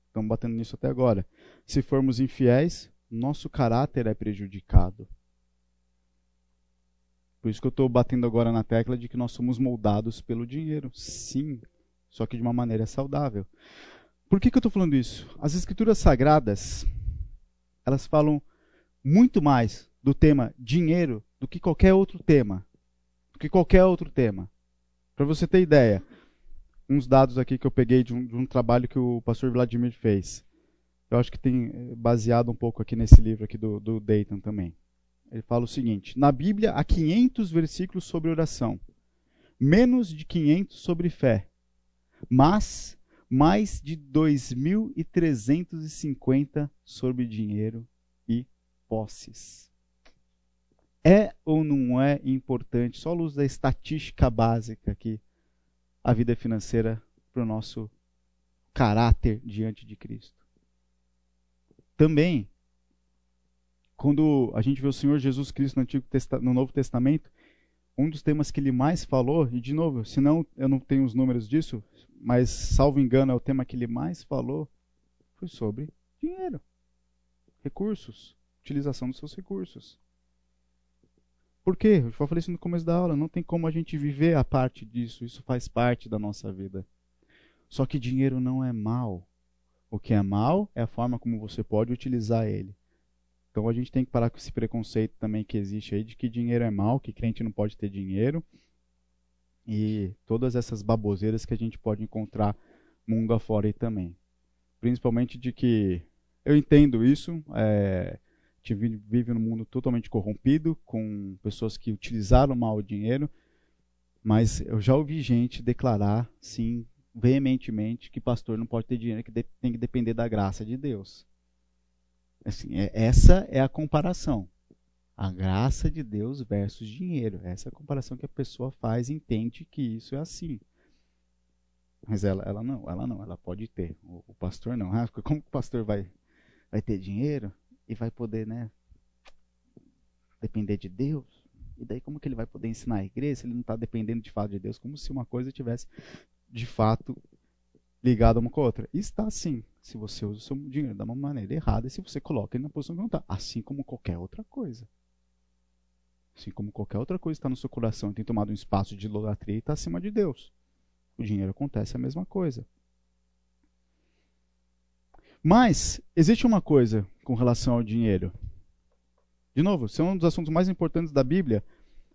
Estamos batendo nisso até agora. Se formos infiéis, nosso caráter é prejudicado. Por isso que eu estou batendo agora na tecla de que nós somos moldados pelo dinheiro. Sim, só que de uma maneira saudável. Por que, que eu estou falando isso? As escrituras sagradas, elas falam muito mais do tema dinheiro do que qualquer outro tema. Do que qualquer outro tema. Para você ter ideia, uns dados aqui que eu peguei de um, de um, trabalho que o pastor Vladimir fez. Eu acho que tem eh, baseado um pouco aqui nesse livro aqui do, do Dayton também. Ele fala o seguinte: na Bíblia há 500 versículos sobre oração, menos de 500 sobre fé, mas mais de 2.350 sobre dinheiro e posses. É ou não é importante, só à luz da estatística básica aqui, a vida financeira para o nosso caráter diante de Cristo? Também quando a gente vê o Senhor Jesus Cristo no, Antigo no Novo Testamento, um dos temas que ele mais falou, e de novo, se não eu não tenho os números disso, mas salvo engano é o tema que ele mais falou, foi sobre dinheiro, recursos, utilização dos seus recursos. Por quê? Eu falei isso no começo da aula, não tem como a gente viver a parte disso, isso faz parte da nossa vida. Só que dinheiro não é mal. O que é mal é a forma como você pode utilizar ele. Então a gente tem que parar com esse preconceito também que existe aí de que dinheiro é mal, que crente não pode ter dinheiro. E todas essas baboseiras que a gente pode encontrar mundo afora aí também. Principalmente de que eu entendo isso, é, a gente vive num mundo totalmente corrompido, com pessoas que utilizaram mal o dinheiro, mas eu já ouvi gente declarar, sim, veementemente, que pastor não pode ter dinheiro, que tem que depender da graça de Deus. Assim, é, essa é a comparação. A graça de Deus versus dinheiro. Essa é a comparação que a pessoa faz e entende que isso é assim. Mas ela, ela não, ela não, ela pode ter. O, o pastor não. Ah, como que o pastor vai, vai ter dinheiro e vai poder, né, depender de Deus? E daí como que ele vai poder ensinar a igreja se ele não está dependendo de fato de Deus? Como se uma coisa tivesse de fato ligada uma com a outra. Está sim, se você usa o seu dinheiro da maneira errada e se você coloca ele na posição que não está. Assim como qualquer outra coisa. Assim como qualquer outra coisa está no seu coração e tem tomado um espaço de idolatria e está acima de Deus. O dinheiro acontece a mesma coisa. Mas, existe uma coisa com relação ao dinheiro. De novo, esse é um dos assuntos mais importantes da Bíblia.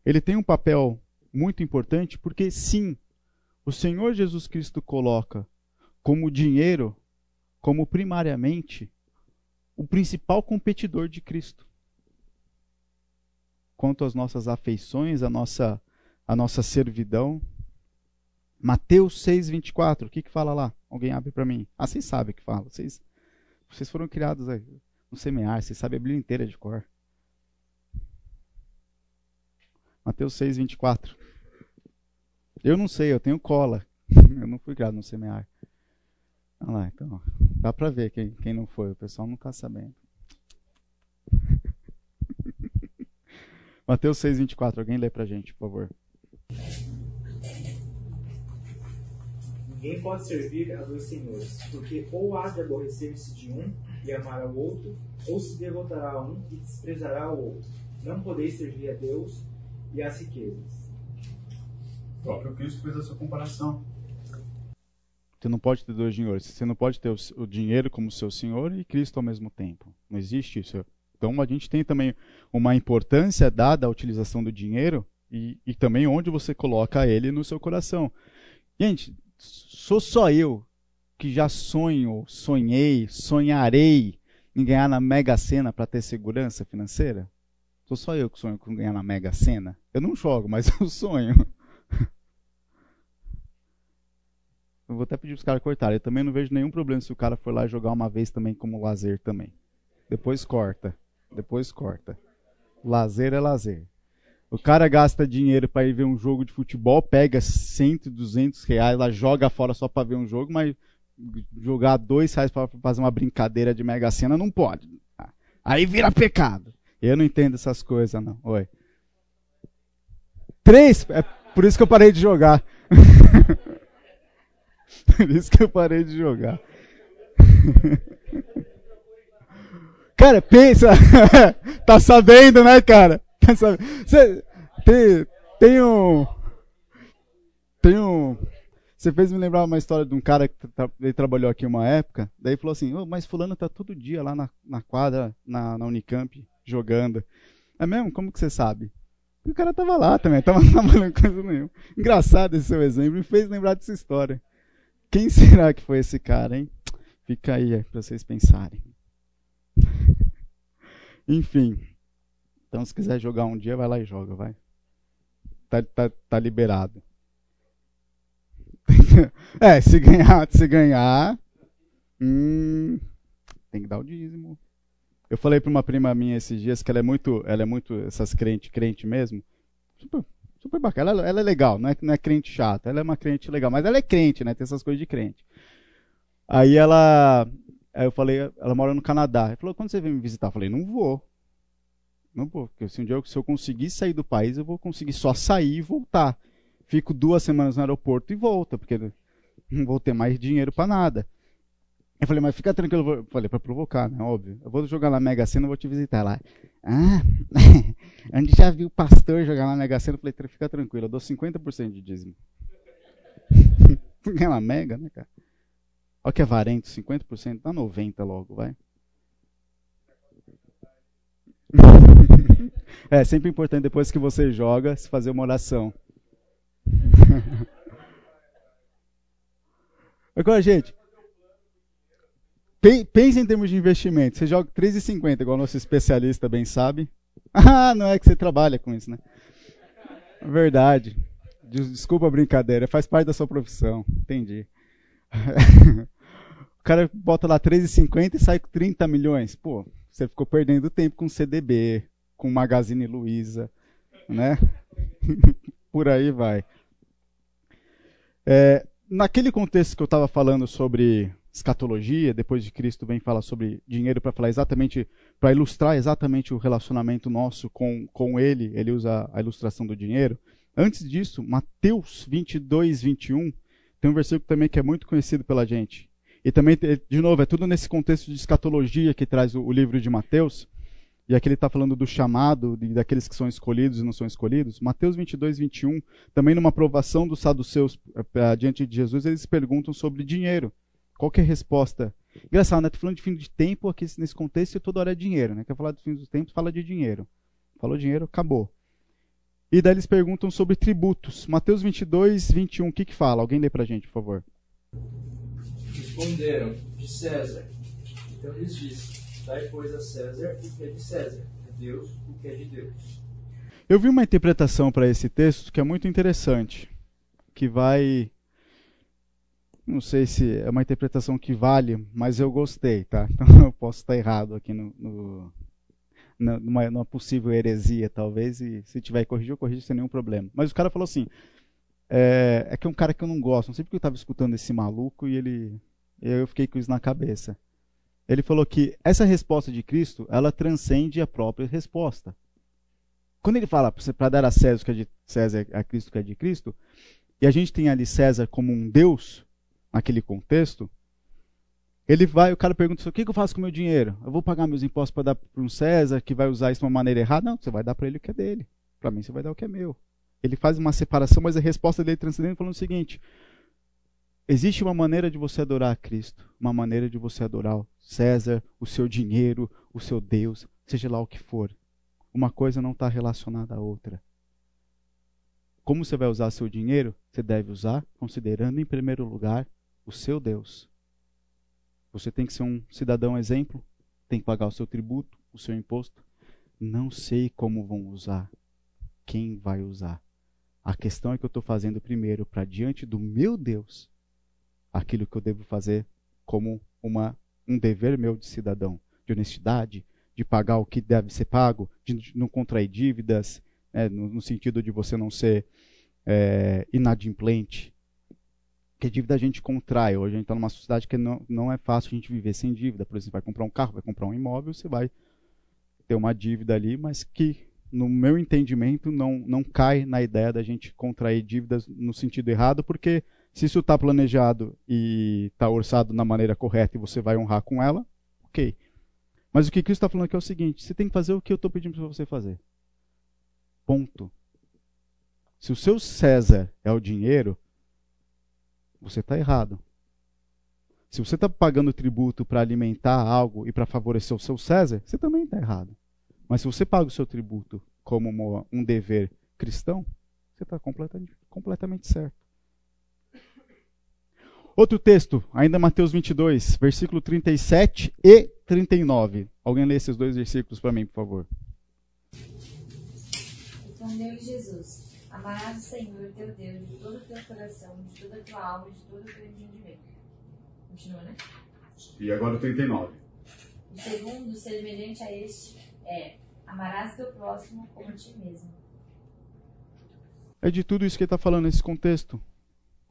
Ele tem um papel muito importante porque, sim, o Senhor Jesus Cristo coloca como dinheiro, como primariamente o principal competidor de Cristo. Quanto às nossas afeições, a nossa, a nossa servidão. Mateus 6,24, o que, que fala lá? Alguém abre para mim. Ah, vocês sabem o que fala. Vocês, vocês foram criados no semear, vocês sabem a Bíblia inteira de cor. Mateus 6,24. Eu não sei, eu tenho cola. eu não fui criado no semear. Olha lá, então, dá para ver quem, quem não foi, o pessoal não está sabendo. Mateus 6, 24, alguém lê para a gente, por favor. Ninguém pode servir a dois senhores, porque ou há de aborrecer-se de um e amar ao outro, ou se devotará a um e desprezará o outro. Não podeis servir a Deus e às riquezas. O próprio Cristo fez essa comparação. Você não pode ter dois senhores. Você não pode ter o dinheiro como seu senhor e Cristo ao mesmo tempo. Não existe isso. Então a gente tem também uma importância dada à utilização do dinheiro e, e também onde você coloca ele no seu coração. Gente, sou só eu que já sonho, sonhei, sonharei em ganhar na Mega Sena para ter segurança financeira? Sou só eu que sonho com ganhar na Mega Sena? Eu não jogo, mas eu sonho. Eu vou até pedir para os caras cortarem. Eu também não vejo nenhum problema se o cara for lá jogar uma vez também como lazer também. Depois corta. Depois corta. Lazer é lazer. O cara gasta dinheiro para ir ver um jogo de futebol, pega 100, 200 reais, lá joga fora só para ver um jogo, mas jogar dois reais para fazer uma brincadeira de mega sena não pode. Aí vira pecado. Eu não entendo essas coisas, não. Oi. Três? É por isso que eu parei de jogar. por isso que eu parei de jogar. cara, pensa. tá sabendo, né, cara? Tá sabendo. Cê, tem, tem um. Tem um. Você fez me lembrar uma história de um cara que tra ele trabalhou aqui uma época. Daí falou assim: oh, Mas Fulano tá todo dia lá na, na quadra, na, na Unicamp, jogando. É mesmo? Como que você sabe? E o cara tava lá também, tava trabalhando coisa nenhuma. Engraçado esse seu exemplo, me fez lembrar dessa história. Quem será que foi esse cara, hein? Fica aí é, para vocês pensarem. Enfim. Então, se quiser jogar um dia, vai lá e joga, vai. Tá, tá, tá liberado. é, se ganhar, se ganhar, hum, tem que dar o dízimo. Eu falei para uma prima minha esses dias que ela é muito, ela é muito essas crente, crente mesmo. Super, super bacana. Ela, ela, é legal, não é, não é crente chata. Ela é uma crente legal, mas ela é crente, né? Tem essas coisas de crente. Aí ela, aí eu falei, ela mora no Canadá. Ela falou, quando você vem me visitar? Eu falei, não vou. Não vou, porque se um dia eu, se eu conseguir sair do país, eu vou conseguir só sair e voltar. Fico duas semanas no aeroporto e volto, porque não vou ter mais dinheiro para nada. Eu falei, mas fica tranquilo. Eu falei, para provocar, né? Óbvio. Eu vou jogar na Mega Sena, vou te visitar lá. Ah, onde já viu o pastor jogar na Mega Sena? Eu falei, fica tranquilo, eu dou 50% de dízimo. Ganhar na Mega, né, cara? Olha que avarento, 50%, dá 90% logo, vai. é sempre importante depois que você joga, se fazer uma oração. Agora, gente, Pense em termos de investimento. Você joga 3,50, igual nosso especialista bem sabe. Ah, não é que você trabalha com isso, né? Verdade. Desculpa a brincadeira, faz parte da sua profissão. Entendi. O cara bota lá 3,50 e sai com 30 milhões. Pô, você ficou perdendo tempo com CDB, com Magazine Luiza, né? Por aí vai. É, naquele contexto que eu estava falando sobre escatologia, depois de Cristo vem falar sobre dinheiro para falar exatamente, para ilustrar exatamente o relacionamento nosso com, com ele, ele usa a ilustração do dinheiro. Antes disso, Mateus 22, 21, tem um versículo também que é muito conhecido pela gente. E também, de novo, é tudo nesse contexto de escatologia que traz o, o livro de Mateus. E aqui ele está falando do chamado, de, daqueles que são escolhidos e não são escolhidos. Mateus 22, 21, também numa aprovação dos saduceus uh, diante de Jesus, eles perguntam sobre dinheiro. Qual é a resposta? Engraçado, né? Tô falando de fim de tempo aqui nesse contexto e toda hora é dinheiro, né? Quer falar de fim dos tempos, fala de dinheiro. Falou dinheiro, acabou. E daí eles perguntam sobre tributos. Mateus 22, 21, o que que fala? Alguém lê pra gente, por favor. Responderam, de César. Então lhes disse, dai pois a César o que é de César, a Deus o que é de Deus. Eu vi uma interpretação para esse texto que é muito interessante, que vai não sei se é uma interpretação que vale, mas eu gostei, tá? Então eu posso estar errado aqui no, no numa, numa, possível heresia, talvez, e se tiver corrigir, eu corrijo sem nenhum problema. Mas o cara falou assim: é, é que é um cara que eu não gosto, não sei porque eu estava escutando esse maluco e ele. Eu fiquei com isso na cabeça. Ele falou que essa resposta de Cristo, ela transcende a própria resposta. Quando ele fala para dar a César o que é de César, a Cristo o que é de Cristo, e a gente tem ali César como um Deus, naquele contexto, ele vai, o cara pergunta: o que, eu faço com o meu dinheiro? Eu vou pagar meus impostos para dar para um César que vai usar isso de uma maneira errada? Não, você vai dar para ele o que é dele. Para mim, você vai dar o que é meu. Ele faz uma separação, mas a resposta dele transcendente falando o seguinte: existe uma maneira de você adorar a Cristo, uma maneira de você adorar o César, o seu dinheiro, o seu Deus, seja lá o que for. Uma coisa não está relacionada à outra. Como você vai usar seu dinheiro? Você deve usar considerando em primeiro lugar o seu Deus. Você tem que ser um cidadão exemplo, tem que pagar o seu tributo, o seu imposto. Não sei como vão usar, quem vai usar. A questão é que eu estou fazendo primeiro para diante do meu Deus aquilo que eu devo fazer como uma, um dever meu de cidadão, de honestidade, de pagar o que deve ser pago, de não contrair dívidas, né, no, no, sentido de você não ser é, inadimplente. Porque dívida a gente contrai. Hoje a gente está numa sociedade que não, não é fácil a gente viver sem dívida. Por exemplo, vai comprar um carro, vai comprar um imóvel, você vai ter uma dívida ali, mas que, no meu entendimento, não, não cai na ideia da gente contrair dívidas no sentido errado, porque se isso está planejado e está orçado na maneira correta e você vai honrar com ela, ok. Mas o que Cristo está falando aqui é o seguinte: você tem que fazer o que eu estou pedindo para você fazer. Ponto. Se o seu César é o dinheiro, você está errado. Se você está pagando tributo para alimentar algo e para favorecer o seu César, você também está errado. Mas se você paga o seu tributo como um dever cristão, você está completamente, completamente certo. Outro texto, ainda Mateus 22, versículo 37 e 39. Alguém lê esses dois versículos para mim, por favor. Respondeu-lhe Jesus: Amarás o Senhor teu Deus de todo o teu coração, de toda a tua alma e de todo o teu entendimento. Continua, né? E agora o 39. O segundo, semelhante a este, é: Amarás teu próximo como a ti mesmo. É de tudo isso que ele está falando nesse contexto.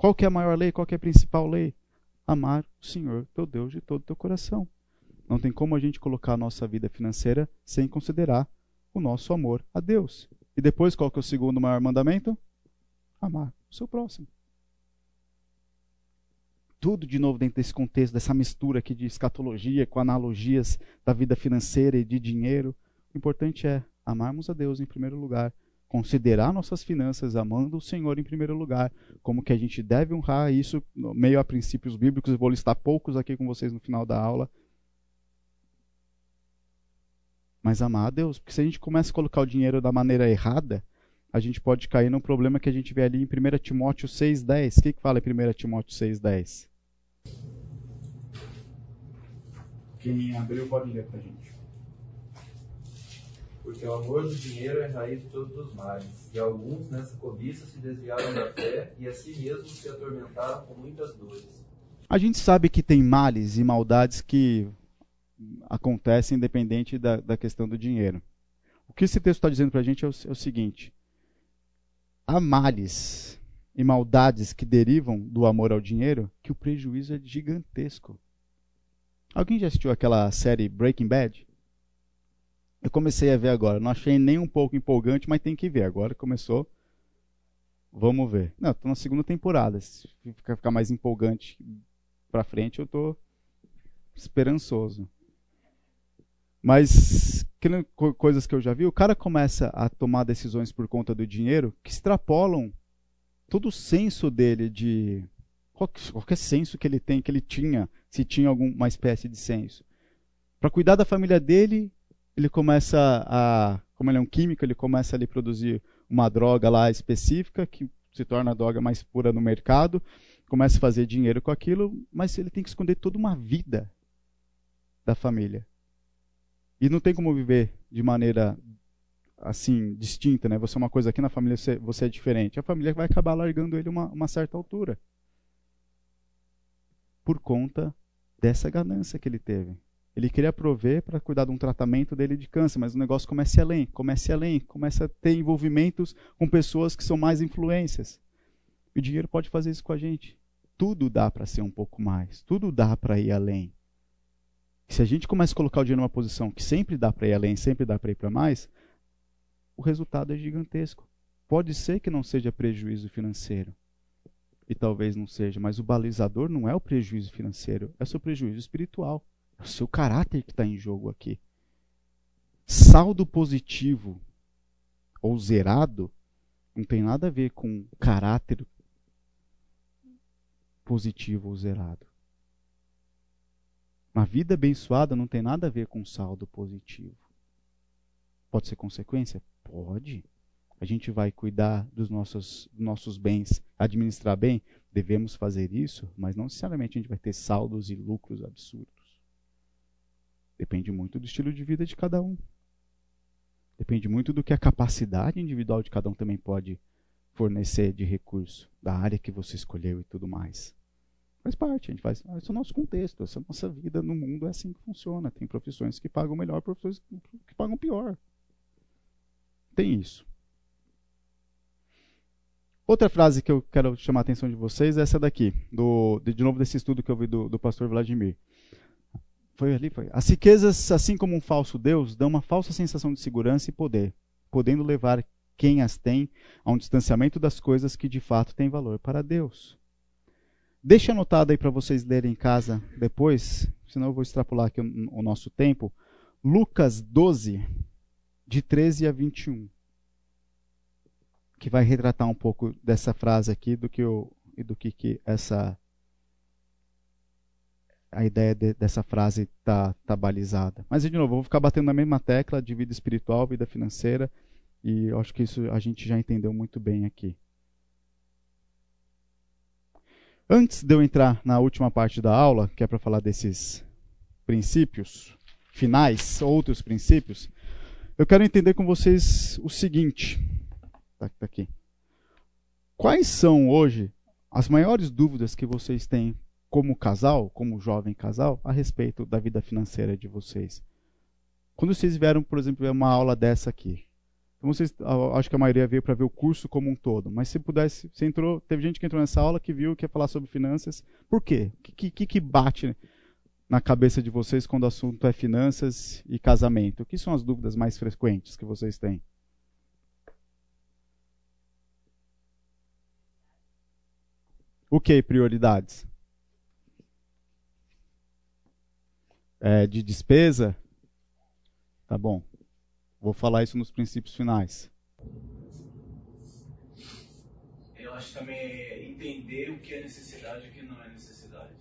Qual que é a maior lei? Qual que é a principal lei? Amar o Senhor, teu Deus, de todo o teu coração. Não tem como a gente colocar a nossa vida financeira sem considerar o nosso amor a Deus. E depois, qual que é o segundo maior mandamento? Amar o seu próximo. Tudo de novo dentro desse contexto, dessa mistura aqui de escatologia com analogias da vida financeira e de dinheiro. O importante é amarmos a Deus em primeiro lugar considerar nossas finanças amando o Senhor em primeiro lugar, como que a gente deve honrar isso meio a princípios bíblicos, vou listar poucos aqui com vocês no final da aula. Mas amar a Deus, porque se a gente começa a colocar o dinheiro da maneira errada, a gente pode cair num problema que a gente vê ali em 1 Timóteo 6,10. O que, que fala em 1 Timóteo 6,10? Quem abriu pode ler pra gente porque o amor do dinheiro é raiz de todos os males. E alguns nessa cobiça se desviaram da fé e a si mesmos se atormentaram com muitas dores. A gente sabe que tem males e maldades que acontecem independente da, da questão do dinheiro. O que esse texto está dizendo para a gente é o, é o seguinte: há males e maldades que derivam do amor ao dinheiro que o prejuízo é gigantesco. Alguém já assistiu aquela série Breaking Bad? Eu comecei a ver agora. Não achei nem um pouco empolgante, mas tem que ver. Agora começou. Vamos ver. Não, estou na segunda temporada. Se ficar, mais empolgante para frente, eu estou esperançoso. Mas coisas que eu já vi, o cara começa a tomar decisões por conta do dinheiro que extrapolam todo o senso dele de qualquer senso que ele tem, que ele tinha, se tinha alguma espécie de senso. Para cuidar da família dele, ele começa a, como ele é um químico, ele começa a produzir uma droga lá específica que se torna a droga mais pura no mercado, começa a fazer dinheiro com aquilo, mas ele tem que esconder toda uma vida da família. E não tem como viver de maneira assim distinta, né? Você é uma coisa aqui na família, você, você é diferente. A família vai acabar largando ele uma, uma certa altura por conta dessa ganância que ele teve. Ele queria prover para cuidar de um tratamento dele de câncer, mas o negócio começa além, começa além, começa a ter envolvimentos com pessoas que são mais influências. E o dinheiro pode fazer isso com a gente. Tudo dá para ser um pouco mais, tudo dá para ir além. E se a gente começa a colocar o dinheiro numa posição que sempre dá para ir além, sempre dá para ir para mais, o resultado é gigantesco. Pode ser que não seja prejuízo financeiro. E talvez não seja, mas o balizador não é o prejuízo financeiro, é o seu prejuízo espiritual. O seu caráter que está em jogo aqui. Saldo positivo ou zerado não tem nada a ver com caráter positivo ou zerado. Uma vida abençoada não tem nada a ver com saldo positivo. Pode ser consequência? Pode. A gente vai cuidar dos nossos, nossos bens, administrar bem? Devemos fazer isso, mas não necessariamente a gente vai ter saldos e lucros absurdos. Depende muito do estilo de vida de cada um. Depende muito do que a capacidade individual de cada um também pode fornecer de recurso, da área que você escolheu e tudo mais. Faz parte, a gente faz. Esse é o nosso contexto, essa é a nossa vida no mundo é assim que funciona. Tem profissões que pagam melhor, profissões que pagam pior. Tem isso. Outra frase que eu quero chamar a atenção de vocês é essa daqui, do, de novo desse estudo que eu vi do, do pastor Vladimir. Foi ali, foi. As riquezas, assim como um falso Deus, dão uma falsa sensação de segurança e poder, podendo levar quem as tem a um distanciamento das coisas que de fato têm valor para Deus. Deixa anotado aí para vocês lerem em casa depois, senão eu vou extrapolar aqui o, nosso tempo. Lucas 12, de 13 a 21. Que vai retratar um pouco dessa frase aqui do que o, e do que, que essa a ideia de, dessa frase está tá balizada. Mas, de novo, eu vou ficar batendo na mesma tecla de vida espiritual, vida financeira, e eu acho que isso a gente já entendeu muito bem aqui. Antes de eu entrar na última parte da aula, que é para falar desses princípios finais, outros princípios, eu quero entender com vocês o seguinte. Tá, tá aqui. Quais são hoje as maiores dúvidas que vocês têm como casal, como jovem casal, a respeito da vida financeira de vocês? Quando vocês vieram, por exemplo, uma aula dessa aqui, então vocês, acho que a maioria veio para ver o curso como um todo. Mas se pudesse, você entrou, teve gente que entrou nessa aula que viu que ia falar sobre finanças. Por quê? O que, que, que bate na cabeça de vocês quando o assunto é finanças e casamento? O que são as dúvidas mais frequentes que vocês têm? O que prioridades? É, de despesa? Tá bom. Vou falar isso nos princípios finais. Eu acho também é entender o que é necessidade e o que não é necessidade.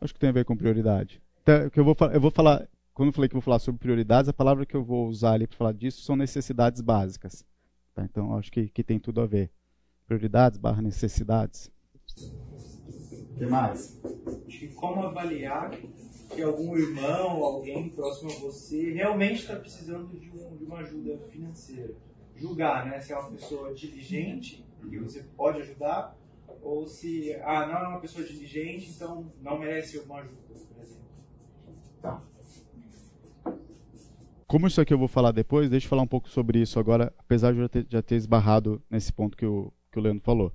Acho que tem a ver com prioridade. Então, eu, vou, eu vou falar, quando eu falei que vou falar sobre prioridades, a palavra que eu vou usar ali para falar disso são necessidades básicas. Tá? Então, acho que, que tem tudo a ver. Prioridades barra necessidades. O que mais? Acho que como avaliar que algum irmão, alguém próximo a você, realmente está precisando de, um, de, uma ajuda financeira. Julgar, né? Se é uma pessoa diligente e você pode ajudar, ou se, ah, não é uma pessoa diligente, então não merece uma ajuda, por exemplo. Tá. Como isso aqui eu vou falar depois, deixa eu falar um pouco sobre isso agora, apesar de eu já ter, já ter esbarrado nesse ponto que o, que o Leandro falou.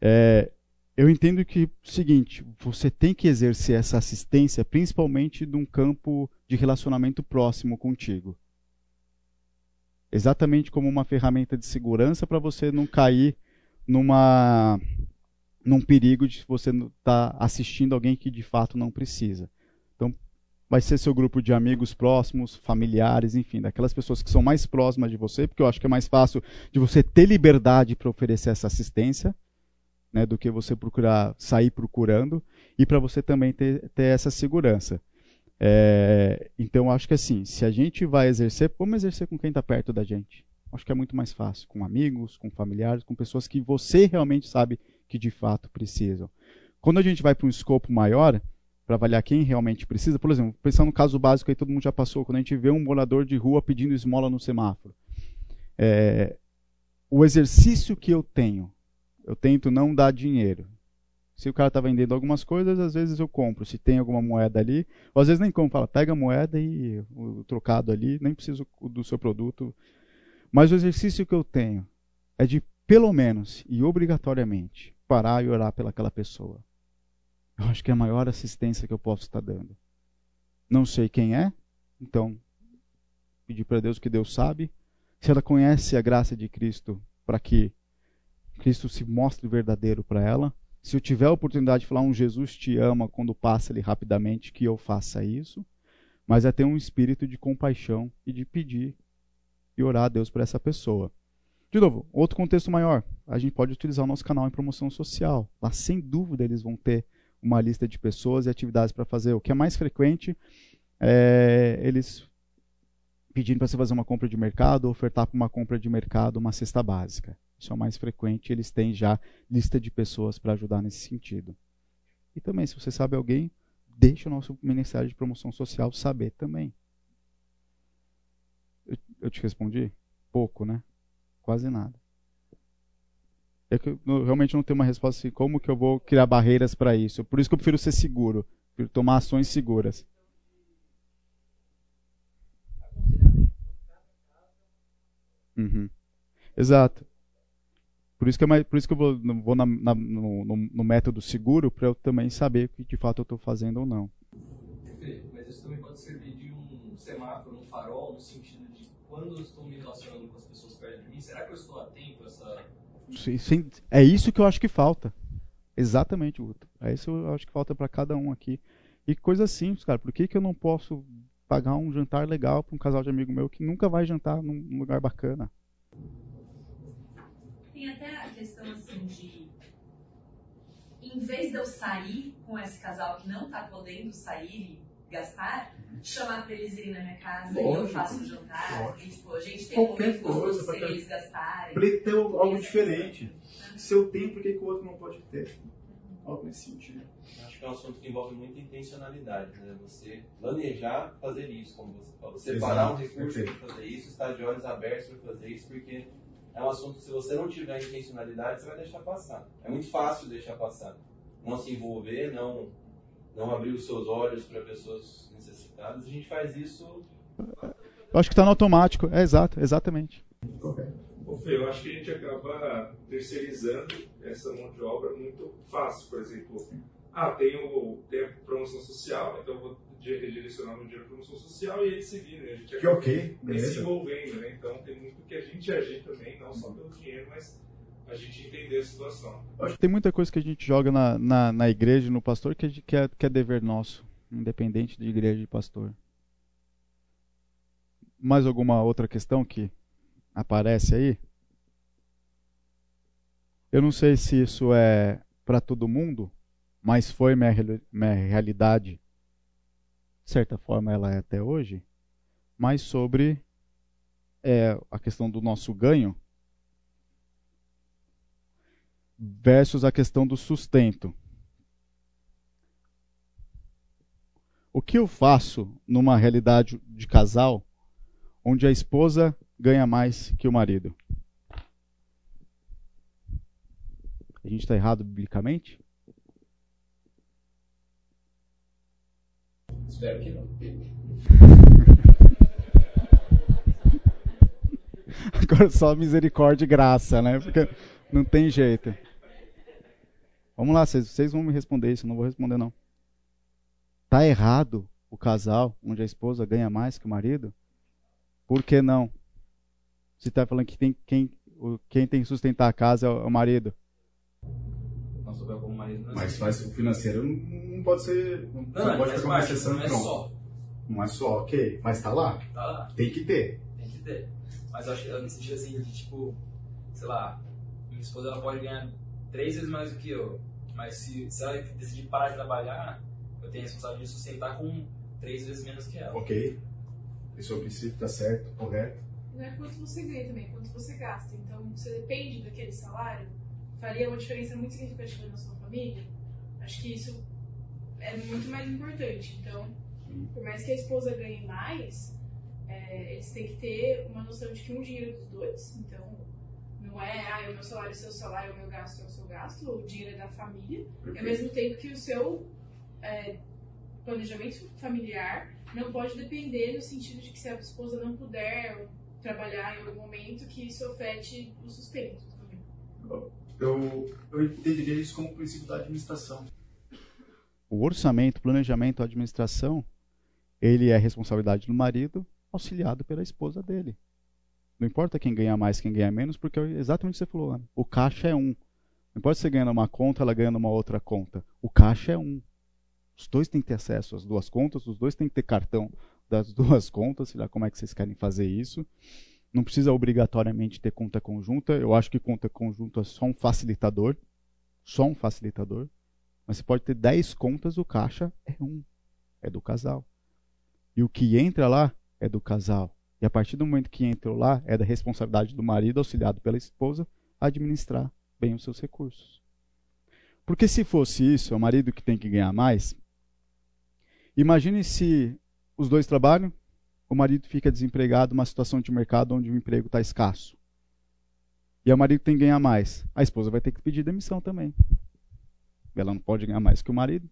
É, eu entendo que o seguinte, você tem que exercer essa assistência principalmente num campo de relacionamento próximo contigo. Exatamente como uma ferramenta de segurança para você não cair numa num perigo de você estar tá assistindo alguém que de fato não precisa. Então, vai ser seu grupo de amigos próximos, familiares, enfim, daquelas pessoas que são mais próximas de você, porque eu acho que é mais fácil de você ter liberdade para oferecer essa assistência né, do que você procurar sair procurando e para você também ter, ter essa segurança. É, então, acho que assim, se a gente vai exercer, vamos exercer com quem está perto da gente. Acho que é muito mais fácil, com amigos, com familiares, com pessoas que você realmente sabe que de fato precisam. Quando a gente vai para um escopo maior, para avaliar quem realmente precisa, por exemplo, pensando no caso básico aí todo mundo já passou, quando a gente vê um morador de rua pedindo esmola no semáforo. É, o exercício que eu tenho eu tento não dar dinheiro. Se o cara está vendendo algumas coisas, às vezes eu compro. Se tem alguma moeda ali, ou às vezes nem compro, fala, pega a moeda e o trocado ali, nem preciso do seu produto. Mas o exercício que eu tenho é de, pelo menos e obrigatoriamente, parar e orar pelaquela pessoa. Eu acho que é a maior assistência que eu posso estar dando. Não sei quem é, então pedir para Deus que Deus sabe. Se ela conhece a graça de Cristo para que Cristo se mostre verdadeiro para ela. Se eu tiver a oportunidade de falar um Jesus te ama quando passa ali rapidamente, que eu faça isso. Mas é ter um espírito de compaixão e de pedir e orar a Deus por essa pessoa. De novo, outro contexto maior. A gente pode utilizar o nosso canal em promoção social. Lá, sem dúvida, eles vão ter uma lista de pessoas e atividades para fazer. O que é mais frequente é eles pedindo para você fazer uma compra de mercado, ofertar para uma compra de mercado uma cesta básica. Isso é o mais frequente, eles têm já lista de pessoas para ajudar nesse sentido. E também, se você sabe alguém, deixe o nosso Ministério de Promoção Social saber também. Eu, eu te respondi? Pouco, né? Quase nada. É que eu realmente não tenho uma resposta assim, como que eu vou criar barreiras para isso. Por isso que eu prefiro ser seguro, prefiro tomar ações seguras. Uhum. Exato. Por isso que, é por isso que eu vou, vou na, na, no, no, no, método seguro para eu também saber o que de fato eu estou fazendo ou não. Perfeito, mas isso também pode servir de um semáforo, um farol, no sentido de quando eu estou me relacionando com as pessoas perto de mim, será que eu estou atento a essa. Sim, sim, é isso que eu acho que falta. Exatamente, Guto. É isso que eu acho que falta para cada um aqui. E coisa simples, cara. Por que, que eu não posso pagar um jantar legal para um casal de amigo meu que nunca vai jantar num lugar bacana? Tem até a questão assim de em vez de eu sair com esse casal que não está podendo sair e gastar, chamar para eles irem na minha casa Lógico. e eu faço um jantar. E, tipo, a gente tem Qualquer um coisa para eles gastarem. Para ele ter algo diferente. Se eu tenho, por que, que o outro não pode ter? Algo nesse sentido. Acho que é um assunto que envolve muita intencionalidade, né? Você planejar fazer isso, como você falou. Separar um recurso para fazer isso, estar de olhos abertos para fazer isso, porque é um assunto que se você não tiver intencionalidade, você vai deixar passar. É muito fácil deixar passar. Não se envolver, não, não abrir os seus olhos para pessoas necessitadas. A gente faz isso. Eu acho que está no automático. É exato, exatamente. Ô Fê, eu acho que a gente acaba terceirizando essa mão de obra muito fácil. Por exemplo, ah, tenho, tenho promoção social, então eu vou redirecionar meu dinheiro para promoção social e ele se vira. Né? A gente que ok, beleza. se envolvendo, né? Então tem muito que a gente agir também, não só pelo dinheiro, mas a gente entender a situação. Tem muita coisa que a gente joga na, na, na igreja e no pastor que, que, é, que é dever nosso, independente de igreja e pastor. Mais alguma outra questão que aparece aí? Eu não sei se isso é para todo mundo, mas foi minha, minha realidade, de certa forma ela é até hoje, mas sobre é, a questão do nosso ganho versus a questão do sustento. O que eu faço numa realidade de casal onde a esposa ganha mais que o marido? A gente está errado biblicamente? Espero que não. Agora só misericórdia e graça, né? Porque não tem jeito. Vamos lá, vocês, vocês vão me responder isso, eu não vou responder não. Tá errado o casal onde a esposa ganha mais que o marido? Por que não? Você está falando que tem, quem, quem tem que sustentar a casa é o marido. Mas, mas o financeiro não pode ser. Não, não pode ficar uma exceção não é só. Não é só, ok. Mas tá lá. Tá lá. Tem que ter. Tem que ter. Mas eu acho que no sentido assim de tipo, sei lá, minha esposa ela pode ganhar três vezes mais do que eu. Mas se, se ela decidir parar de trabalhar, eu tenho a responsabilidade de sustentar com três vezes menos que ela. Ok. Esse é o princípio, tá certo, correto. Não é quanto você ganha também, é quanto você gasta. Então, você depende daquele salário, faria uma diferença muito significativa na sua família. Acho que isso é muito mais importante. Então, por mais que a esposa ganhe mais, é, eles têm que ter uma noção de que um dinheiro dos dois. Então, não é, ah, o meu salário é o seu salário, o meu gasto é o seu gasto, o dinheiro é da família. Perfeito. Ao mesmo tempo que o seu é, planejamento familiar não pode depender no sentido de que se a esposa não puder trabalhar em algum momento, que isso afete o sustento também. Eu, eu entenderia isso como princípio da administração. O orçamento, planejamento, administração, ele é responsabilidade do marido, auxiliado pela esposa dele. Não importa quem ganha mais, quem ganha menos, porque é exatamente o que você falou, Ana. O caixa é um. Não importa você ganha numa conta, ela ganha numa outra conta. O caixa é um. Os dois têm que ter acesso às duas contas, os dois têm que ter cartão das duas contas, sei lá como é que vocês querem fazer isso. Não precisa obrigatoriamente ter conta conjunta. Eu acho que conta conjunta é só um facilitador. Só um facilitador. Mas você pode ter 10 contas, o caixa é um. É do casal. E o que entra lá é do casal. E a partir do momento que entrou lá, é da responsabilidade do marido, auxiliado pela esposa, administrar bem os seus recursos. Porque se fosse isso, é o marido que tem que ganhar mais, imagine se os dois trabalham, o marido fica desempregado numa situação de mercado onde o emprego está escasso. e o marido tem que ganhar mais, a esposa vai ter que pedir demissão também. Ela não pode ganhar mais que o marido.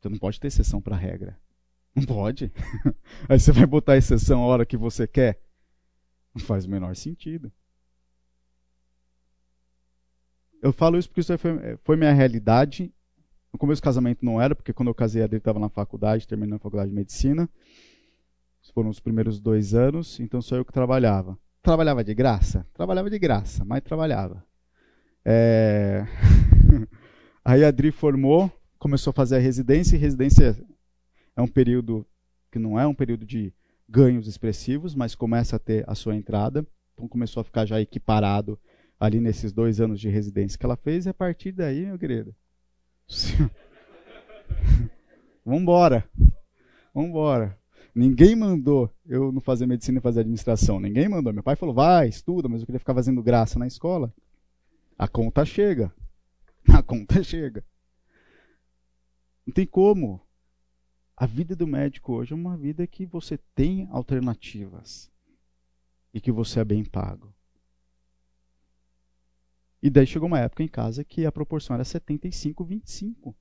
Você não pode ter exceção para a regra. Não pode. Aí você vai botar exceção a hora que você quer. Não faz o menor sentido. Eu falo isso porque isso foi, foi minha realidade. No começo do casamento não era, porque quando eu casei, a dele estava na faculdade, terminando a faculdade de medicina. Foram os primeiros dois anos, então sou eu que trabalhava. Trabalhava de graça? Trabalhava de graça, mas trabalhava. É... Aí a Adri formou, começou a fazer a residência, e residência é um período que não é um período de ganhos expressivos, mas começa a ter a sua entrada. Então começou a ficar já equiparado ali nesses dois anos de residência que ela fez, e a partir daí, meu querido. Vambora. Vambora. Ninguém mandou eu não fazer medicina e fazer administração. Ninguém mandou. Meu pai falou, vai, estuda, mas eu queria ficar fazendo graça na escola. A conta chega. A conta chega. Não tem como. A vida do médico hoje é uma vida que você tem alternativas e que você é bem pago. E daí chegou uma época em casa que a proporção era 75, 25.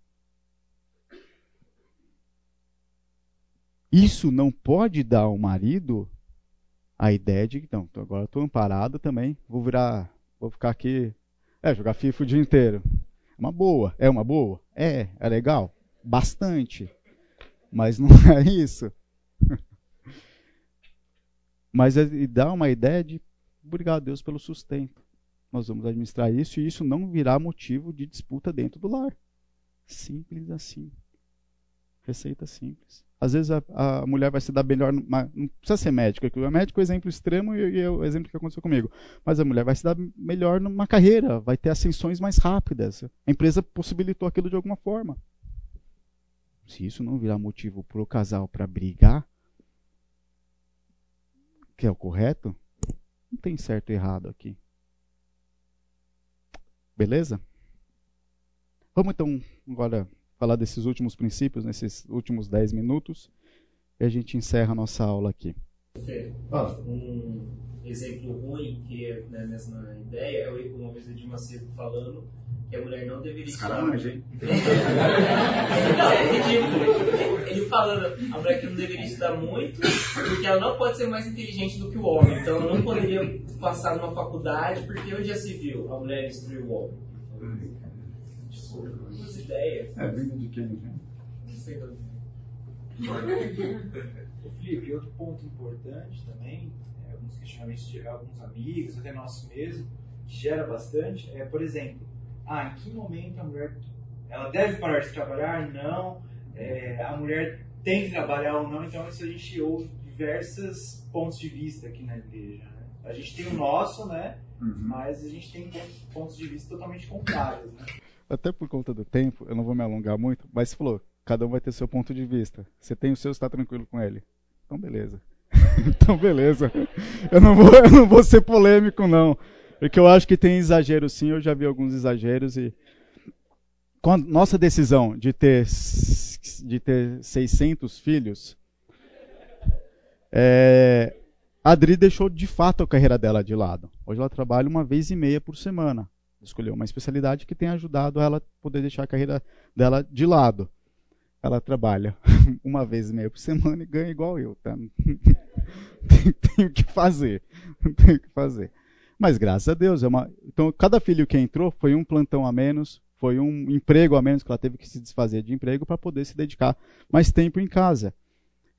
Isso não pode dar ao marido a ideia de que, não, agora estou amparado também, vou virar, vou ficar aqui, é, jogar FIFA o dia inteiro. Uma boa, é uma boa, é, é legal, bastante, mas não é isso. mas é, dá uma ideia de, obrigado a Deus pelo sustento nós vamos administrar isso e isso não virá motivo de disputa dentro do lar. Simples assim. Receita simples. Às vezes a, a mulher vai se dar melhor, não precisa ser médica, o médico é o exemplo extremo e, e é o exemplo que aconteceu comigo. Mas a mulher vai se dar melhor numa carreira, vai ter ascensões mais rápidas. A empresa possibilitou aquilo de alguma forma. Se isso não virar motivo para o casal para brigar, que é o correto, não tem certo e errado aqui. Beleza? Vamos então agora falar desses últimos princípios, nesses últimos 10 minutos, e a gente encerra a nossa aula aqui. Um exemplo ruim, que é né, mesma ideia, é uma vez o Edir Macedo falando que a mulher não deveria estar... hein? não, é ridículo. Ele falando, a mulher que não deveria estudar muito, porque ela não pode ser mais inteligente do que o homem. Então ela não poderia passar numa faculdade, porque onde já se viu a mulher instruir o homem? Duas ideias. É, vindo de quem, né? Não sei de onde. Felipe, outro ponto importante também, é, alguns questionamentos de alguns amigos, até nós mesmos, que gera bastante, é, por exemplo, ah, em que momento a mulher ela deve parar de trabalhar? Não. É, a mulher tem que trabalhar ou não? Então, isso a gente ouve diversos pontos de vista aqui na igreja. Né? A gente tem o nosso, né? Uhum. Mas a gente tem pontos de vista totalmente contrários, né? Até por conta do tempo, eu não vou me alongar muito, mas você falou, cada um vai ter seu ponto de vista. Você tem o seu, está tranquilo com ele. Então, beleza. então, beleza. Eu não, vou, eu não vou ser polêmico, não. Porque eu acho que tem exagero sim, eu já vi alguns exageros e com a nossa decisão de ter de ter 600 filhos, é, a Adri deixou de fato a carreira dela de lado. Hoje ela trabalha uma vez e meia por semana. Escolheu uma especialidade que tem ajudado ela poder deixar a carreira dela de lado. Ela trabalha uma vez e meia por semana e ganha igual eu, tá? Tenho que fazer. Tenho que fazer. Mas graças a Deus, é uma. Então, cada filho que entrou foi um plantão a menos, foi um emprego a menos que ela teve que se desfazer de emprego para poder se dedicar mais tempo em casa.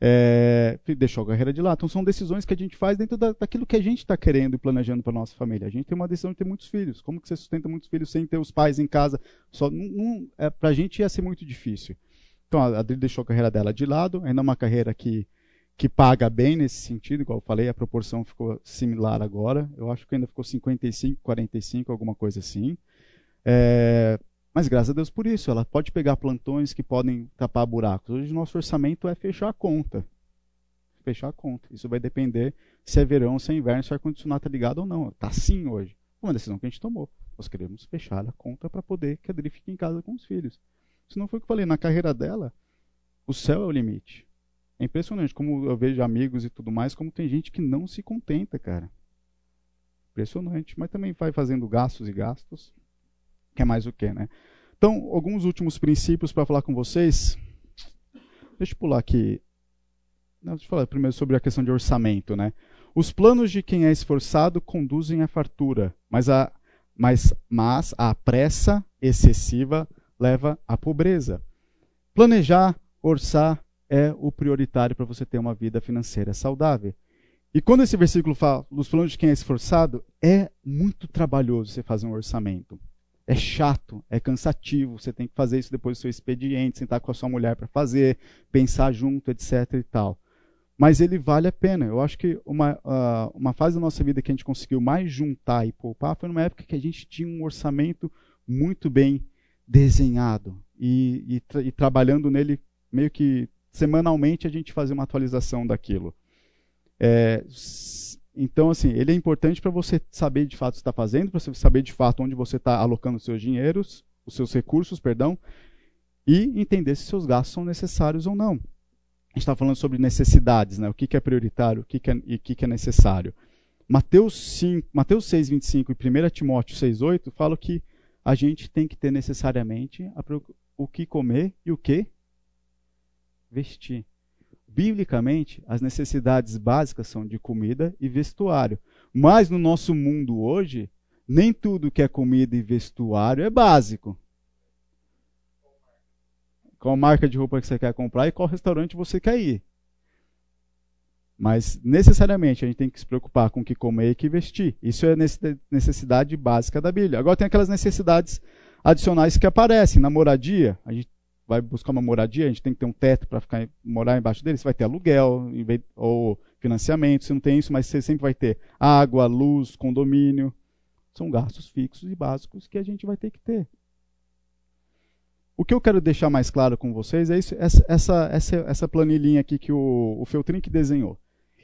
É, deixou a carreira de lado. Então são decisões que a gente faz dentro da, daquilo que a gente está querendo e planejando para nossa família. A gente tem uma decisão de ter muitos filhos. Como que você sustenta muitos filhos sem ter os pais em casa? Só é, para a gente ia ser muito difícil. Então a Adri deixou a carreira dela de lado. Ainda é uma carreira que que paga bem nesse sentido, igual eu falei, a proporção ficou similar agora. Eu acho que ainda ficou 55, 45, alguma coisa assim. É, mas graças a Deus por isso, ela pode pegar plantões que podem tapar buracos. Hoje nosso orçamento é fechar a conta. Fechar a conta. Isso vai depender se é verão, se é inverno, se o ar-condicionado está ligado ou não. Está sim hoje. Uma decisão que a gente tomou. Nós queremos fechar a conta para poder que a Adri fique em casa com os filhos. Se não foi o que eu falei, na carreira dela, o céu é o limite. É impressionante como eu vejo amigos e tudo mais, como tem gente que não se contenta, cara. impressionante, mas também vai fazendo gastos e gastos, que é mais o que, né? Então, alguns últimos princípios para falar com vocês. Deixa eu pular aqui. Não, deixa eu falar primeiro sobre a questão de orçamento, né? Os planos de quem é esforçado conduzem à fartura, mas a, mas, mas a pressa excessiva leva à pobreza. Planejar, orçar é o prioritário para você ter uma vida financeira saudável. E quando esse versículo fala dos planos de quem é esforçado, é muito trabalhoso você fazer um orçamento. É chato, é cansativo, você tem que fazer isso depois do seu expediente, sentar com a sua mulher para fazer, pensar junto, etc e tal. Mas ele vale a pena. Eu acho que uma, uh, uma fase da nossa vida que a gente conseguiu mais juntar e poupar foi numa época que a gente tinha um orçamento muito bem desenhado. E, e, tra e trabalhando nele meio que semanalmente a gente fazia uma atualização daquilo. É, então, assim, ele é importante para você saber de fato o que está fazendo, para você saber de fato onde você está alocando os seus dinheiros, os seus recursos, perdão, e entender se seus gastos são necessários ou não. A gente está falando sobre necessidades, né? o que, que é prioritário o que, que é, e o que, que é necessário. Mateus, 5, Mateus 6, 25 e 1 Timóteo 6, 8 falam que a gente tem que ter necessariamente o que comer e o que vestir. Biblicamente, as necessidades básicas são de comida e vestuário. Mas no nosso mundo hoje, nem tudo que é comida e vestuário é básico. Qual marca de roupa que você quer comprar e qual restaurante você quer ir. Mas necessariamente a gente tem que se preocupar com o que comer e que vestir. Isso é necessidade básica da Bíblia. Agora tem aquelas necessidades adicionais que aparecem na moradia. A gente vai buscar uma moradia, a gente tem que ter um teto para ficar morar embaixo dele, você vai ter aluguel ou financiamento, você não tem isso, mas você sempre vai ter água, luz, condomínio. São gastos fixos e básicos que a gente vai ter que ter. O que eu quero deixar mais claro com vocês é isso, essa, essa, essa, essa planilhinha aqui que o, o desenhou.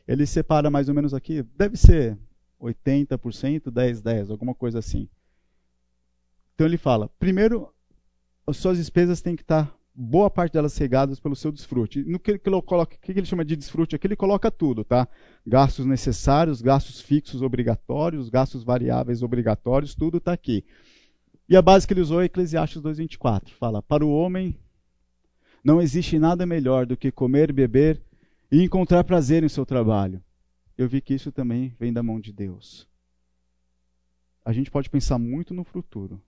Ele separa mais ou menos aqui, deve ser 80%, 10, 10, alguma coisa assim. Então ele fala, primeiro, as suas despesas têm que estar boa parte delas regadas pelo seu desfrute. No que ele coloca, o que ele chama de desfrute aqui, ele coloca tudo, tá? Gastos necessários, gastos fixos obrigatórios, gastos variáveis obrigatórios, tudo está aqui. E a base que ele usou é Eclesiastes 2:24, fala: "Para o homem não existe nada melhor do que comer, beber e encontrar prazer em seu trabalho." Eu vi que isso também vem da mão de Deus. A gente pode pensar muito no futuro.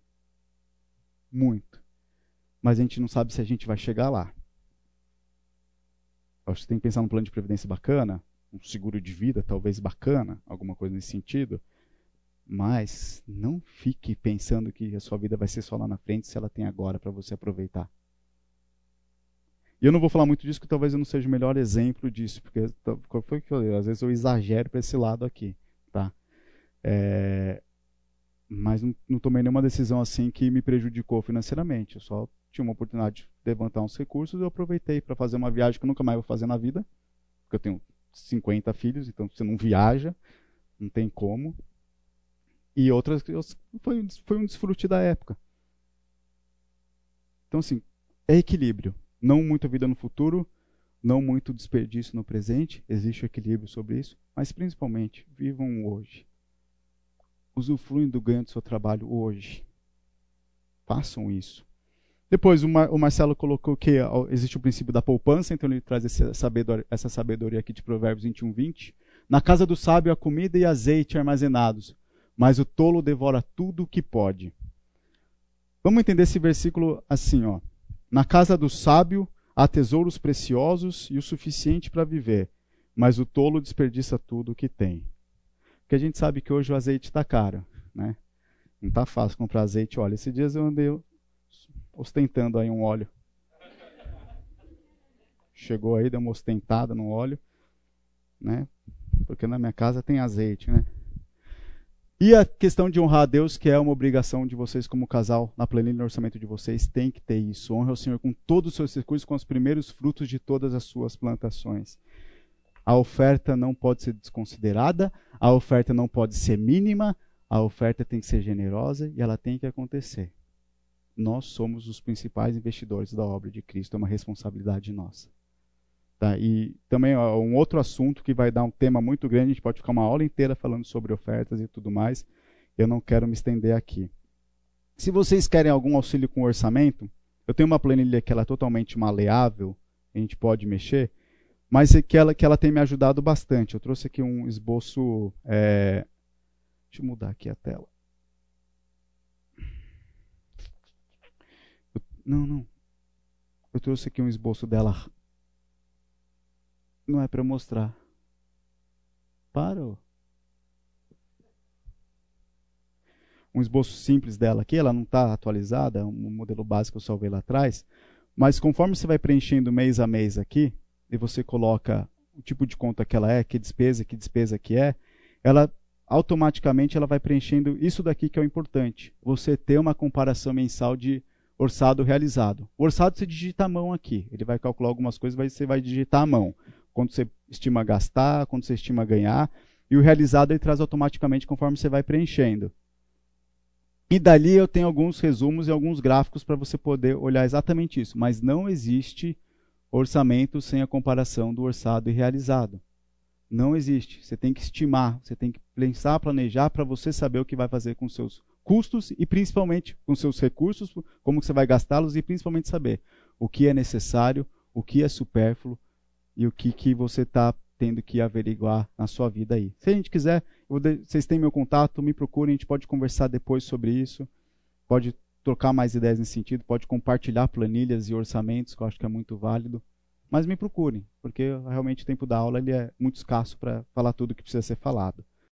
Muito mas a gente não sabe se a gente vai chegar lá. Acho que tem que pensar num plano de previdência bacana, um seguro de vida talvez bacana, alguma coisa nesse sentido. Mas não fique pensando que a sua vida vai ser só lá na frente se ela tem agora para você aproveitar. E eu não vou falar muito disso, porque talvez eu não seja o melhor exemplo disso, porque foi que eu falei, às vezes eu exagero para esse lado aqui, tá? É, mas não, não, tomei nenhuma decisão assim que me prejudicou financeiramente. Eu só tinha uma oportunidade de levantar uns recursos eu aproveitei para fazer uma viagem que eu nunca mais vou fazer na vida, porque eu tenho 50 filhos, então você não viaja, não tem como. E outras foi, foi um desfrute da época. Então, assim, é equilíbrio. Não muita vida no futuro, não muito desperdício no presente, existe equilíbrio sobre isso, mas principalmente, vivam hoje. Usufruem do ganho do seu trabalho hoje. Façam isso. Depois, o, Mar, o, Marcelo colocou que existe o princípio da poupança, então ele traz essa sabedoria, essa sabedoria aqui de Provérbios 21, 20. Na casa do sábio há comida e azeite armazenados, mas o tolo devora tudo o que pode. Vamos entender esse versículo assim, ó. Na casa do sábio há tesouros preciosos e o suficiente para viver, mas o tolo desperdiça tudo o que tem. Porque a gente sabe que hoje o azeite está caro, né? Não está fácil comprar azeite. Olha, esses dias eu andei ostentando aí um óleo. Chegou aí, deu uma ostentada no óleo, né? Porque na minha casa tem azeite, né? E a questão de honrar a Deus, que é uma obrigação de vocês como casal, na planilha no orçamento de vocês, tem que ter isso. Honre o Senhor com todos os seus recursos, com os primeiros frutos de todas as suas plantações. A oferta não pode ser desconsiderada, a oferta não pode ser mínima, a oferta tem que ser generosa e ela tem que acontecer nós somos os principais investidores da obra de Cristo, é uma responsabilidade nossa. Tá? E também ó, um outro assunto que vai dar um tema muito grande, a gente pode ficar uma aula inteira falando sobre ofertas e tudo mais. Eu não quero me estender aqui. Se vocês querem algum auxílio com orçamento, eu tenho uma planilha que ela é totalmente maleável, a gente pode mexer, mas é que ela, que ela tem me ajudado bastante. Eu trouxe aqui um esboço. É... Deixa eu mudar aqui a tela. Não, não. Eu trouxe aqui um esboço dela não é para mostrar. Parou. Um esboço simples dela aqui, ela não está atualizada, é um modelo básico que eu salvei lá atrás. Mas conforme você vai preenchendo mês a mês aqui, e você coloca o tipo de conta que ela é, que despesa, que despesa que é, ela automaticamente ela vai preenchendo isso daqui que é o importante. Você ter uma comparação mensal de orçado realizado. O orçado você digita a mão aqui. Ele vai calcular algumas coisas, você vai digitar a mão quanto você estima gastar, quanto você estima ganhar, e o realizado ele traz automaticamente conforme você vai preenchendo. E dali eu tenho alguns resumos e alguns gráficos para você poder olhar exatamente isso, mas não existe orçamento sem a comparação do orçado e realizado. Não existe. Você tem que estimar, você tem que pensar, planejar para você saber o que vai fazer com seus custos e principalmente com seus recursos, como você vai gastá-los e principalmente saber o que é necessário, o que é supérfluo, e o que, que você está tendo que averiguar na sua vida aí. Se a gente quiser, vocês têm meu contato, me procurem, a gente pode conversar depois sobre isso, pode trocar mais ideias nesse sentido, pode compartilhar planilhas e orçamentos, que eu acho que é muito válido. Mas me procurem, porque realmente o tempo da aula ele é muito escasso para falar tudo que precisa ser falado.